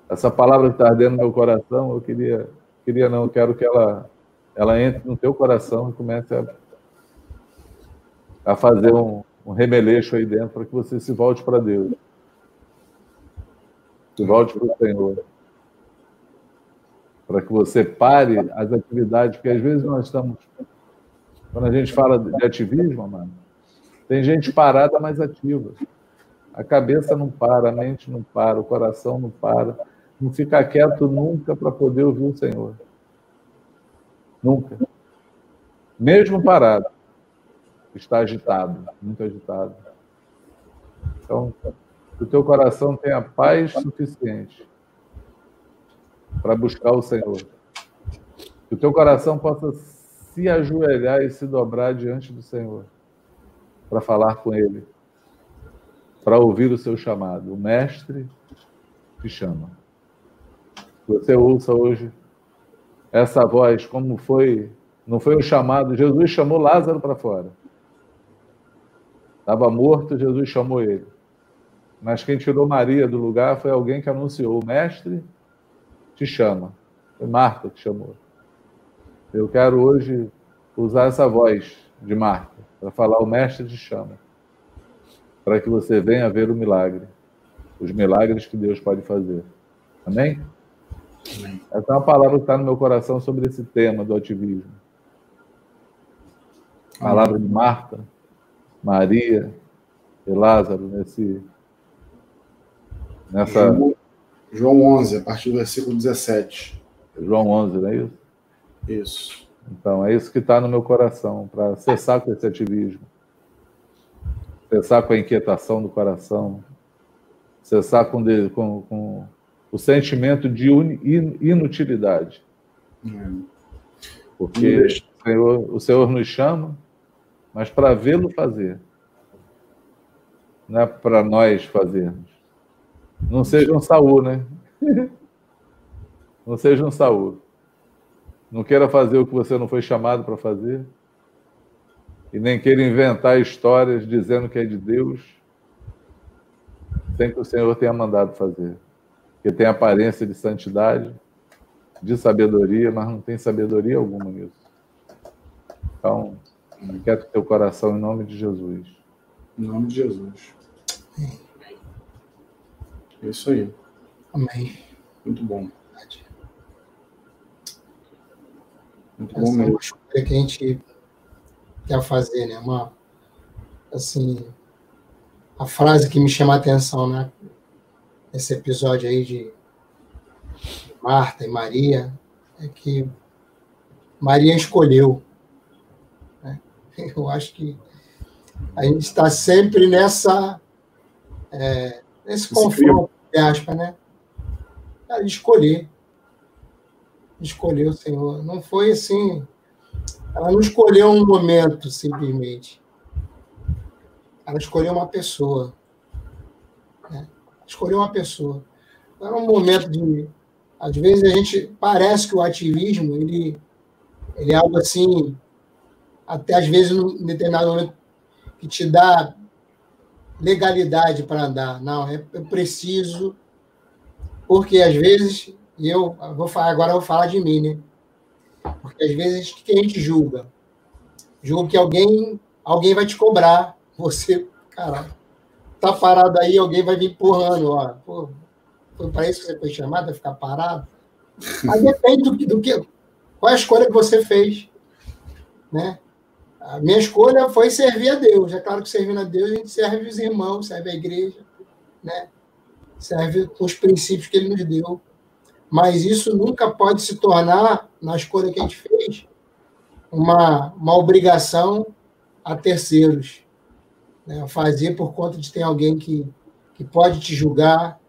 essa palavra que está ardendo no meu coração, eu queria, queria não, quero que ela ela entre no teu coração e comece a, a fazer um, um remeleixo aí dentro para que você se volte para Deus. Se volte para o Senhor. Para que você pare as atividades, porque às vezes nós estamos. Quando a gente fala de ativismo, mano, tem gente parada, mas ativa. A cabeça não para, a mente não para, o coração não para. Não fica quieto nunca para poder ouvir o Senhor. Nunca. Mesmo parado, está agitado, muito agitado. Então, que o teu coração tenha paz suficiente para buscar o Senhor. Que o teu coração possa se ajoelhar e se dobrar diante do Senhor para falar com Ele, para ouvir o seu chamado. O Mestre te chama. Você ouça hoje essa voz, como foi, não foi um chamado, Jesus chamou Lázaro para fora. Estava morto, Jesus chamou ele. Mas quem tirou Maria do lugar foi alguém que anunciou: o mestre te chama. Foi Marta que chamou. Eu quero hoje usar essa voz de Marta para falar: o mestre te chama. Para que você venha ver o milagre, os milagres que Deus pode fazer. Amém? Essa é uma palavra que está no meu coração sobre esse tema do ativismo. palavra de Marta, Maria e Lázaro nesse nessa João, João 11, a partir do versículo 17. João 11, não é isso? Isso. Então, é isso que está no meu coração, para cessar com esse ativismo, cessar com a inquietação do coração, cessar com, com, com o sentimento de inutilidade. É. Porque o Senhor, o Senhor nos chama, mas para vê-lo fazer, não é para nós fazermos. Não seja um Saul, né? Não seja um Saul. Não queira fazer o que você não foi chamado para fazer. E nem queira inventar histórias dizendo que é de Deus, sem que o Senhor tenha mandado fazer. Que tem aparência de santidade, de sabedoria, mas não tem sabedoria alguma nisso. Então, aquieta o teu coração em nome de Jesus. Em nome de Jesus. É isso aí. Amém. Muito bom. Muito bom mesmo. É que a gente quer fazer, né? Uma, assim, a frase que me chama a atenção, né? Esse episódio aí de Marta e Maria é que Maria escolheu. Né? Eu acho que a gente está sempre nessa é, nesse confronto, aspas, né? De escolher escolheu o Senhor. Não foi assim. Ela não escolheu um momento, simplesmente. Ela escolheu uma pessoa. Escolheu uma pessoa. Era um momento de. Às vezes a gente parece que o ativismo ele, ele é algo assim, até às vezes num determinado momento que te dá legalidade para andar. Não, é, é preciso, porque às vezes e eu vou falar, agora eu vou falar de mim, né? Porque às vezes que a gente julga? Julga que alguém, alguém vai te cobrar. Você, cara, tá parado aí, alguém vai vir empurrando, ó. Pô, foi para isso que você foi chamado, a ficar parado? Mas depende do do que. Qual é a escolha que você fez? Né? A minha escolha foi servir a Deus. É claro que servindo a Deus, a gente serve os irmãos, serve a igreja, né? serve com os princípios que ele nos deu mas isso nunca pode se tornar, na escolha que a gente fez, uma, uma obrigação a terceiros. Né? Fazer por conta de ter alguém que, que pode te julgar.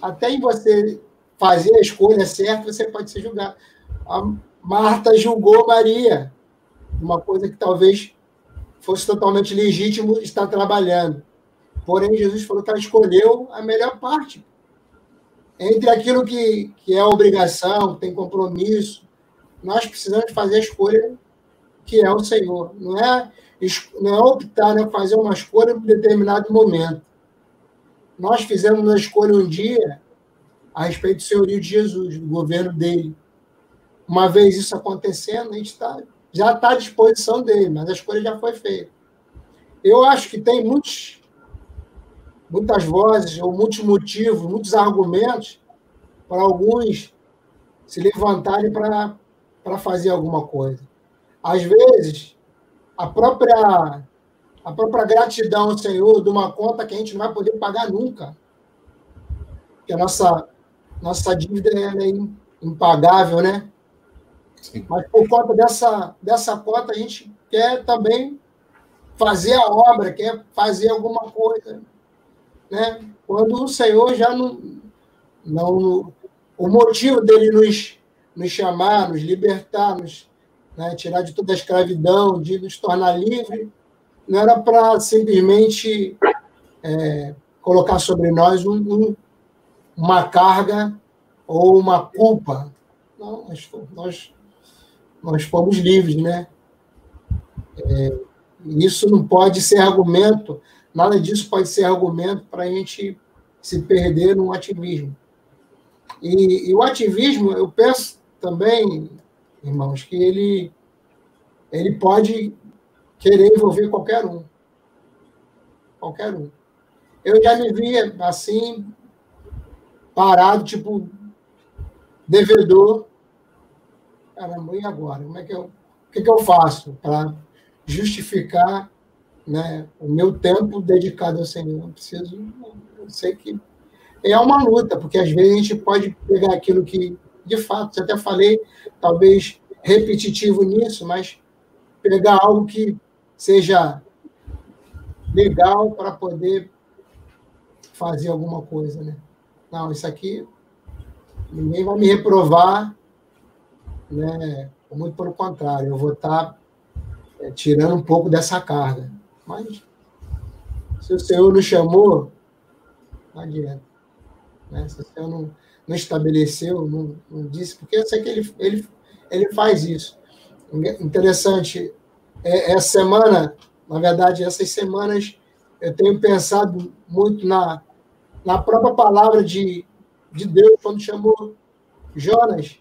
Até em você fazer a escolha certa, você pode ser julgado. A Marta julgou Maria, uma coisa que talvez fosse totalmente legítimo estar trabalhando. Porém, Jesus falou que ela escolheu a melhor parte entre aquilo que, que é obrigação, tem compromisso, nós precisamos fazer a escolha que é o Senhor. Não é, não é optar, né, fazer uma escolha em determinado momento. Nós fizemos uma escolha um dia a respeito do senhorio de Jesus, do governo dele. Uma vez isso acontecendo, a gente tá, já está à disposição dele, mas a escolha já foi feita. Eu acho que tem muitos muitas vozes, ou muitos motivos, muitos argumentos para alguns se levantarem para fazer alguma coisa. Às vezes, a própria, a própria gratidão ao Senhor de uma conta que a gente não vai poder pagar nunca. Que a nossa, nossa dívida é impagável, né? Sim. Mas por conta dessa, dessa conta, a gente quer também fazer a obra, quer fazer alguma coisa né? quando o Senhor já não, não. O motivo dele nos, nos chamar, nos libertar, nos né, tirar de toda a escravidão, de nos tornar livre, não era para simplesmente é, colocar sobre nós um, um, uma carga ou uma culpa. Não, nós, nós, nós fomos livres, né? É, isso não pode ser argumento Nada disso pode ser argumento para a gente se perder no ativismo. E, e, o ativismo, eu penso também, irmãos, que ele, ele pode querer envolver qualquer um. Qualquer um. Eu já me via assim, parado, tipo, devedor. Caramba, e agora? Como é que eu, o que, que eu faço para justificar né, o meu tempo dedicado ao Senhor? Eu preciso, eu sei que é uma luta, porque às vezes a gente pode pegar aquilo que, de fato, até falei, talvez repetitivo nisso, mas pegar algo que seja legal para poder fazer alguma coisa, né? Não, isso aqui ninguém vai me reprovar, né? Muito pelo contrário, eu vou estar tá, é, tirando um pouco dessa carga. Mas se o Senhor nos chamou, não adianta. Né? Se o Senhor não, não estabeleceu, não, não, disse, porque eu sei que ele, ele, ele faz isso. Interessante, é, essa semana, na verdade, essas semanas, eu tenho pensado muito na, na própria palavra de, de Deus, quando chamou Jonas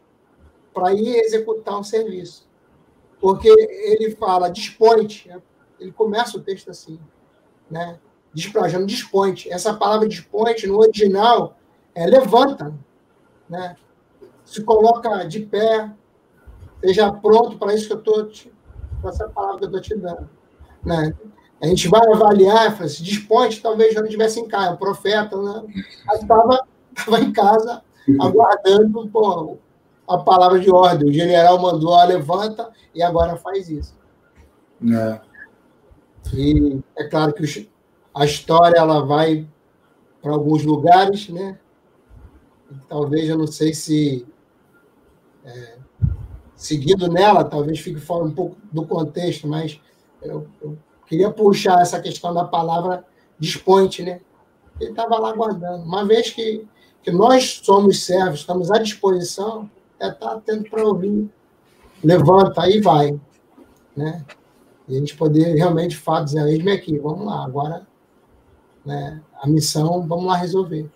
para ir executar um serviço. Porque ele fala, dispõe ele começa o texto assim, né? Diz para Jonas, dispõe Essa palavra dispõe no original é levanta, né? Se coloca de pé, esteja pronto para isso que eu estou, para essa palavra que eu estou te dando, né? A gente vai avaliar, se dispõe, talvez já não estivesse em casa, o profeta, né? Estava em casa aguardando pô, a palavra de ordem. O general mandou, ó, levanta e agora faz isso. É. E é claro que a história ela vai para alguns lugares, né? Talvez eu não sei se é, seguindo nela, talvez fique fora um pouco do contexto, mas eu, eu queria puxar essa questão da palavra desponte, né? Ele estava lá aguardando. Uma vez que, que nós somos servos, estamos à disposição, é estar tá atento para ouvir. Levanta, aí vai. Né? E a gente poder realmente falar, dizer, eis-me aqui, vamos lá, agora né, a missão, vamos lá resolver.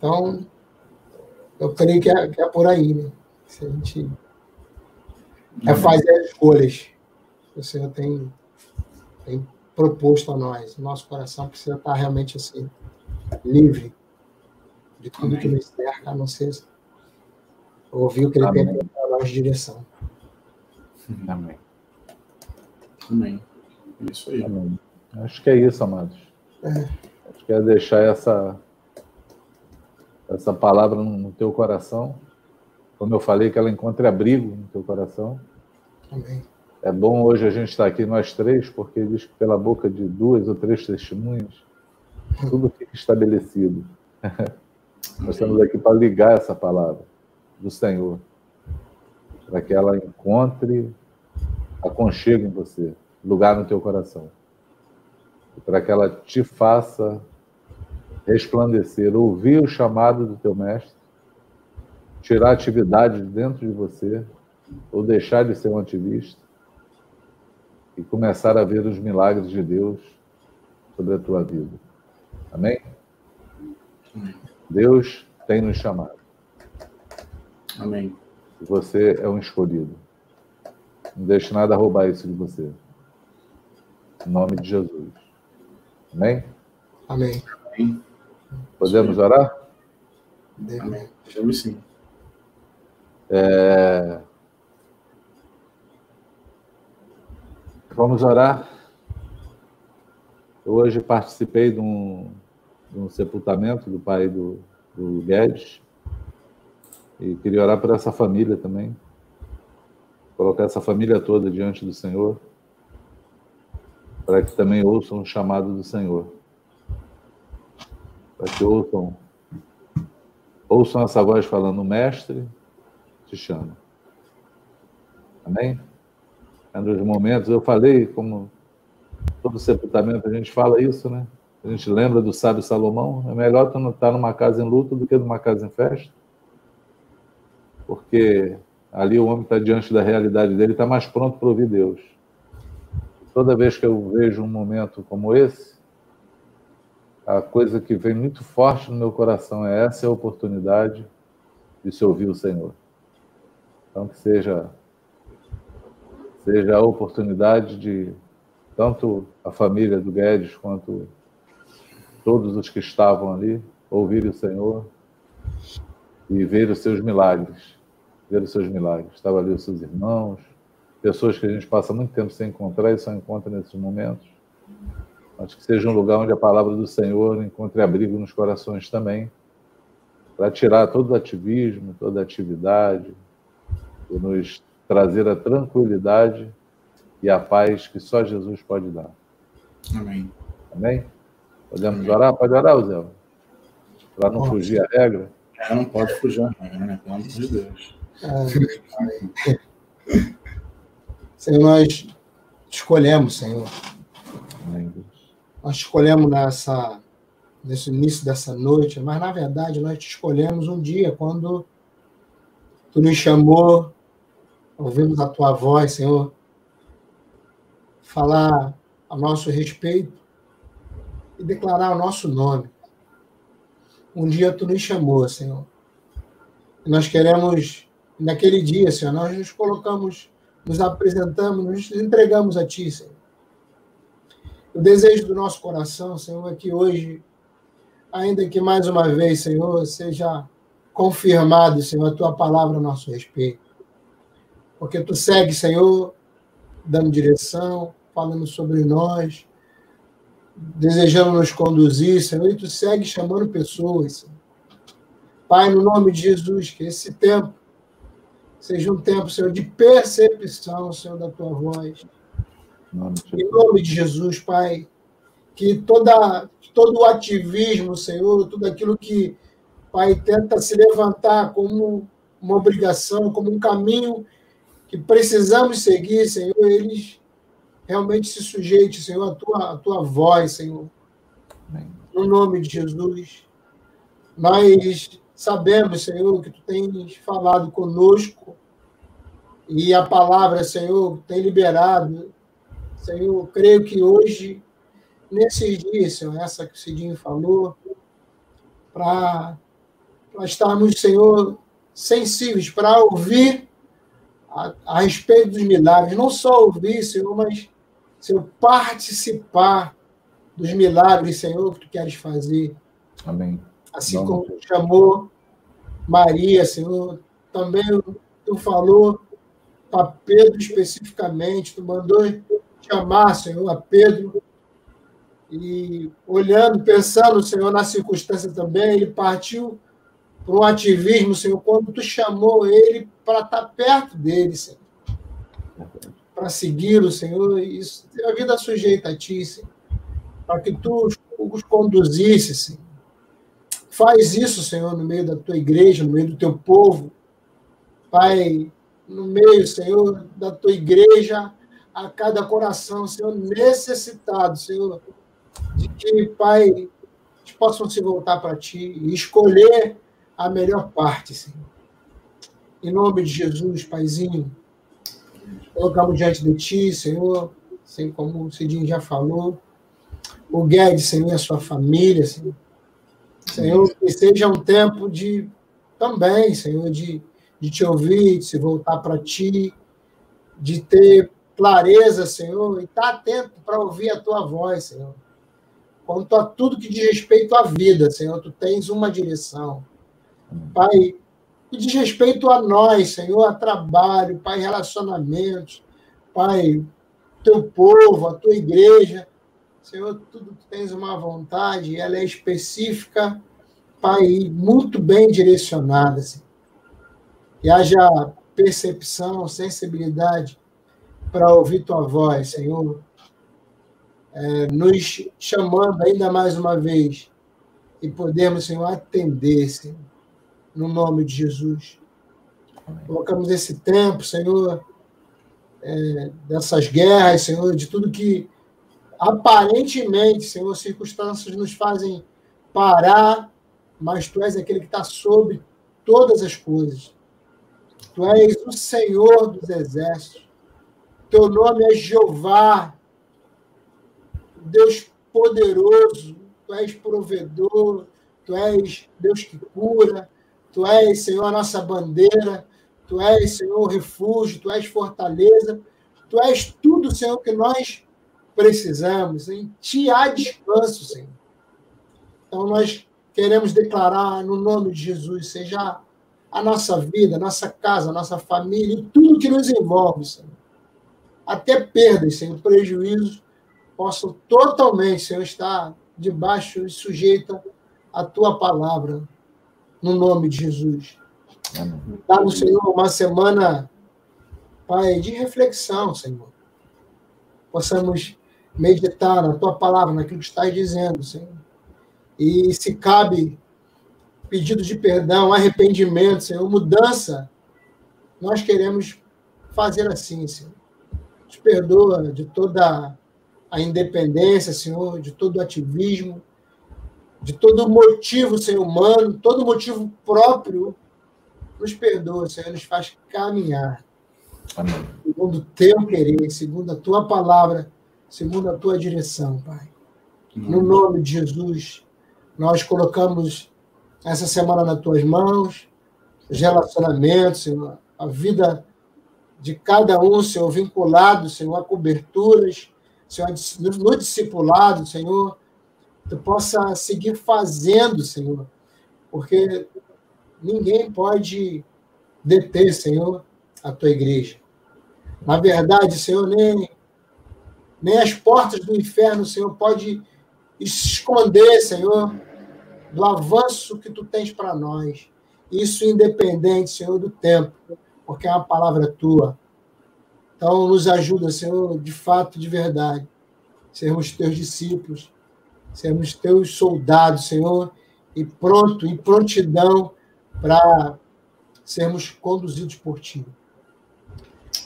Então, eu creio que é, que é por aí, né? Se a gente é fazer as escolhas que o Senhor tem, tem proposto a nós. Nosso coração precisa estar realmente assim, livre de tudo Amém. que nos cerca, a não ser ouvir o que Ele Amém. tem para nós de direção. Amém. Amém. É isso aí. Amém. Acho que é isso, amados. É. Acho que é deixar essa, essa palavra no, teu coração. Como eu falei, que ela encontre abrigo no teu coração. Amém. É bom hoje a gente estar aqui nós três, porque diz que pela boca de duas ou três testemunhas, tudo fica estabelecido. Nós estamos aqui para ligar essa palavra do Senhor, para que ela encontre aconchego em você, lugar no teu coração, para que ela te faça resplandecer, ouvir o chamado do teu mestre, tirar a atividade de dentro de você, ou deixar de ser um ativista, e começar a ver os milagres de Deus sobre a tua vida. Amém? Deus tem nos chamado. Amém. Você é um escolhido. Não deixe nada roubar isso de você. Em nome de Jesus. Amém? Amém. Podemos orar? Amém. Podemos sim. É... Vamos orar. Hoje participei de um, de um sepultamento do pai do, do Guedes e queria orar por essa família também. Colocar essa família toda diante do Senhor para que também ouçam o chamado do Senhor. Para que ouçam, ouçam essa voz falando, mestre te chama. Amém? é um dos momentos, eu falei, como todo sepultamento a gente fala isso, né? A gente lembra do sábio Salomão, é melhor tu não estar numa casa em luto do que numa casa em festa. Porque ali o homem está diante da realidade dele, está mais pronto para ouvir Deus. Toda vez que eu vejo um momento como esse, a coisa que vem muito forte no meu coração é essa é a oportunidade de se ouvir o Senhor. Então que seja seja a oportunidade de tanto a família do Guedes quanto todos os que estavam ali ouvirem o Senhor e ver os seus milagres ver os seus milagres. Estava ali os seus irmãos, pessoas que a gente passa muito tempo sem encontrar e só encontra nesses momentos. Acho que seja um lugar onde a palavra do Senhor encontre abrigo nos corações também, para tirar todo o ativismo, toda a atividade, e nos trazer a tranquilidade e a paz que só Jesus pode dar. Amém. Amém? Podemos orar? Pode orar, Zé? Para não fugir a regra? É, não pode fugir a regra, né? Pelo amor de Deus. É. Senhor, nós escolhemos, Senhor. Amém. Nós escolhemos nessa, nesse início dessa noite, mas na verdade nós te escolhemos um dia quando tu nos chamou, ouvimos a tua voz, Senhor, falar a nosso respeito e declarar o nosso nome. Um dia tu nos chamou, Senhor. Nós queremos, naquele dia, Senhor, nós nos colocamos, nos apresentamos, nos entregamos a Ti, Senhor. O desejo do nosso coração, Senhor, é que hoje, ainda que mais uma vez, Senhor, seja confirmado, Senhor, a Tua palavra a nosso respeito. Porque Tu segue, Senhor, dando direção, falando sobre nós, desejando nos conduzir, Senhor, e tu segue chamando pessoas. Senhor. Pai, no nome de Jesus, que esse tempo seja um tempo, Senhor, de percepção, Senhor, da tua voz. Em nome de Jesus, Pai, que toda, todo o ativismo, Senhor, tudo aquilo que, Pai, tenta se levantar como uma obrigação, como um caminho que precisamos seguir, Senhor, eles realmente se sujeite, Senhor, à tua, à tua voz, Senhor. No nome de Jesus. Nós sabemos, Senhor, que tu tens falado conosco e a palavra, Senhor, tem liberado. Senhor, creio que hoje, nesses dias, Senhor, essa que o Cidinho falou, para estarmos, Senhor, sensíveis, para ouvir a, a, respeito dos milagres, não só ouvir, Senhor, mas Senhor, participar dos milagres, Senhor, que tu queres fazer. Amém. Assim como tu chamou Maria, Senhor, também tu falou para Pedro especificamente, tu mandou chamar, Senhor, a Pedro. E olhando, pensando, Senhor, na circunstância também, ele partiu para um ativismo, Senhor, quando tu chamou ele para estar perto dele, Senhor para segui-lo, Senhor, e a vida sujeita a Ti, Senhor, para que Tu os conduzisse, Senhor. Faz isso, Senhor, no meio da Tua igreja, no meio do Teu povo. Pai, no meio, Senhor, da Tua igreja, a cada coração, Senhor, necessitado, Senhor, de que, Pai, possam se voltar para Ti e escolher a melhor parte, Senhor. Em nome de Jesus, Paizinho, colocamos diante de Ti, Senhor, assim como o Cidinho já falou, o Guedes, Senhor, e a sua família, Senhor. Senhor, que seja um tempo de também, Senhor, de, de te ouvir, de se voltar para Ti, de ter clareza, Senhor, e estar tá atento para ouvir a Tua voz, Senhor. Quanto a tudo que diz respeito à vida, Senhor, Tu tens uma direção. Pai, que diz respeito a nós, Senhor, a trabalho, Pai, relacionamentos, Pai, teu povo, a tua igreja. Senhor, tudo que tens uma vontade, ela é específica, Pai, muito bem direcionada. Senhor. Que haja percepção, sensibilidade para ouvir tua voz, Senhor. É, nos chamando ainda mais uma vez e podermos, Senhor, atender, Senhor no nome de Jesus. Colocamos esse tempo, Senhor, é, dessas guerras, Senhor, de tudo que aparentemente, Senhor, circunstâncias nos fazem parar, mas Tu és aquele que está sobre todas as coisas. Tu és o Senhor dos exércitos. Teu nome é Jeová, Deus poderoso. Tu és provedor. Tu és Deus que cura. Tu és, Senhor, a nossa bandeira. Tu és, Senhor, refúgio. Tu és fortaleza. Tu és tudo, Senhor, que nós precisamos. Em Ti há descanso, Senhor. Então, nós queremos declarar no nome de Jesus, seja a nossa vida, a nossa casa, a nossa família e tudo que nos envolve, Senhor. Até perdas, Senhor, prejuízos, possam totalmente, Senhor, estar debaixo e sujeita à tua palavra, no nome de Jesus. Dá-nos, Senhor, uma semana, Pai, de reflexão, Senhor. Possamos meditar na tua palavra, naquilo que estás dizendo, Senhor. E se cabe pedido de perdão, arrependimento, Senhor, mudança, nós queremos fazer assim, Senhor. Nos perdoa de toda a independência, Senhor, de todo o ativismo, de todo motivo, Senhor, humano, todo motivo próprio, nos perdoa, Senhor, nos faz caminhar. Amém. Segundo o teu querer, segundo a tua palavra, segundo a tua direção, Pai. No nome de Jesus, nós colocamos essa semana nas tuas mãos, os relacionamentos, Senhor, a vida de cada um, Senhor, vinculado, Senhor, a coberturas, Senhor, no discipulado, Senhor, tu possa seguir fazendo, Senhor, porque ninguém pode deter, Senhor, a tua igreja. Na verdade, Senhor, nem, nem as portas do inferno, Senhor, pode esconder, Senhor, do avanço que tu tens para nós. Isso independente, Senhor, do tempo, porque é uma palavra tua. Então, nos ajuda, Senhor, de fato, de verdade, sermos teus discípulos, sermos teus soldados, Senhor, e pronto, em prontidão para sermos conduzidos por ti.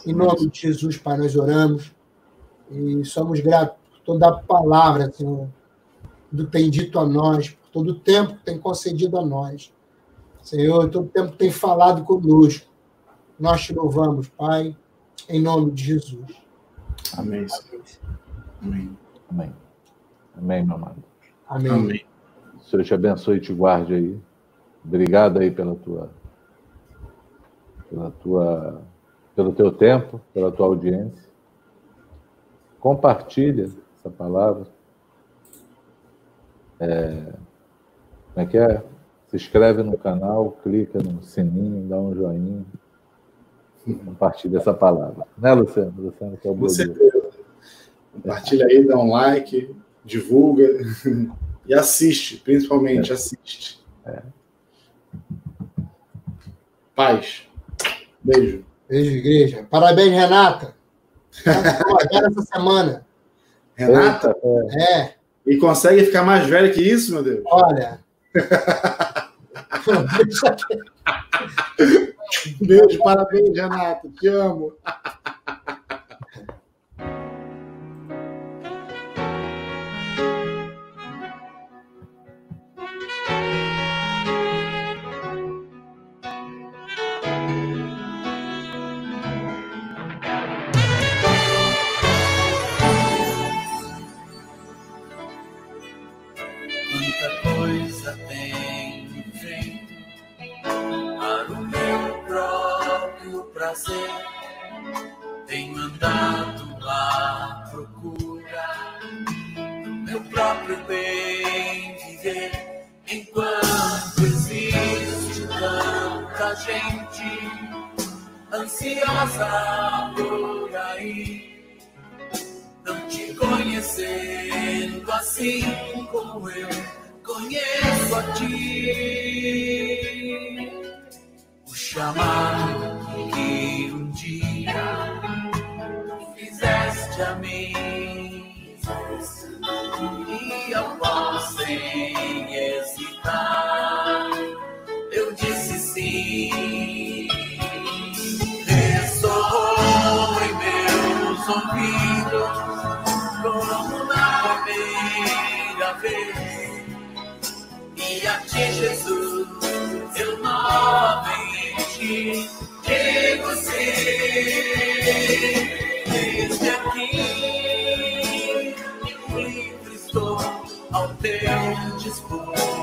Em nome de Jesus, Pai, nós oramos e somos gratos por toda a palavra, Senhor, do tem dito a nós, todo o tempo que tem concedido a nós. Senhor, todo o tempo que tem falado conosco. Nós te louvamos, Pai, em nome de Jesus. Amém. Amém. Amém. Amém, meu amado. Amém. Amém. O Senhor te abençoe e te guarde aí. Obrigado aí pela tua, pela tua, pelo teu tempo, pela tua audiência. Compartilha essa palavra. É, como é que é? Se inscreve no canal, clica no sininho, dá um joinha. Compartilha essa palavra. Né, Luciano? Luciano que é o Com certeza. Compartilha aí, dá um like, divulga e assiste, principalmente, é. assiste. É. Paz. Beijo. Beijo, igreja. Parabéns, Renata. essa semana. Renata? É. E consegue ficar mais velha que isso, meu Deus? Olha, Beijo, parabéns, Renato. Te amo. A mim, E eu posso sem hesitar, eu disse sim. Ressoou em meus ouvidos como na primeira vez. E a ti, Jesus, eu nova em ti. teu dispor.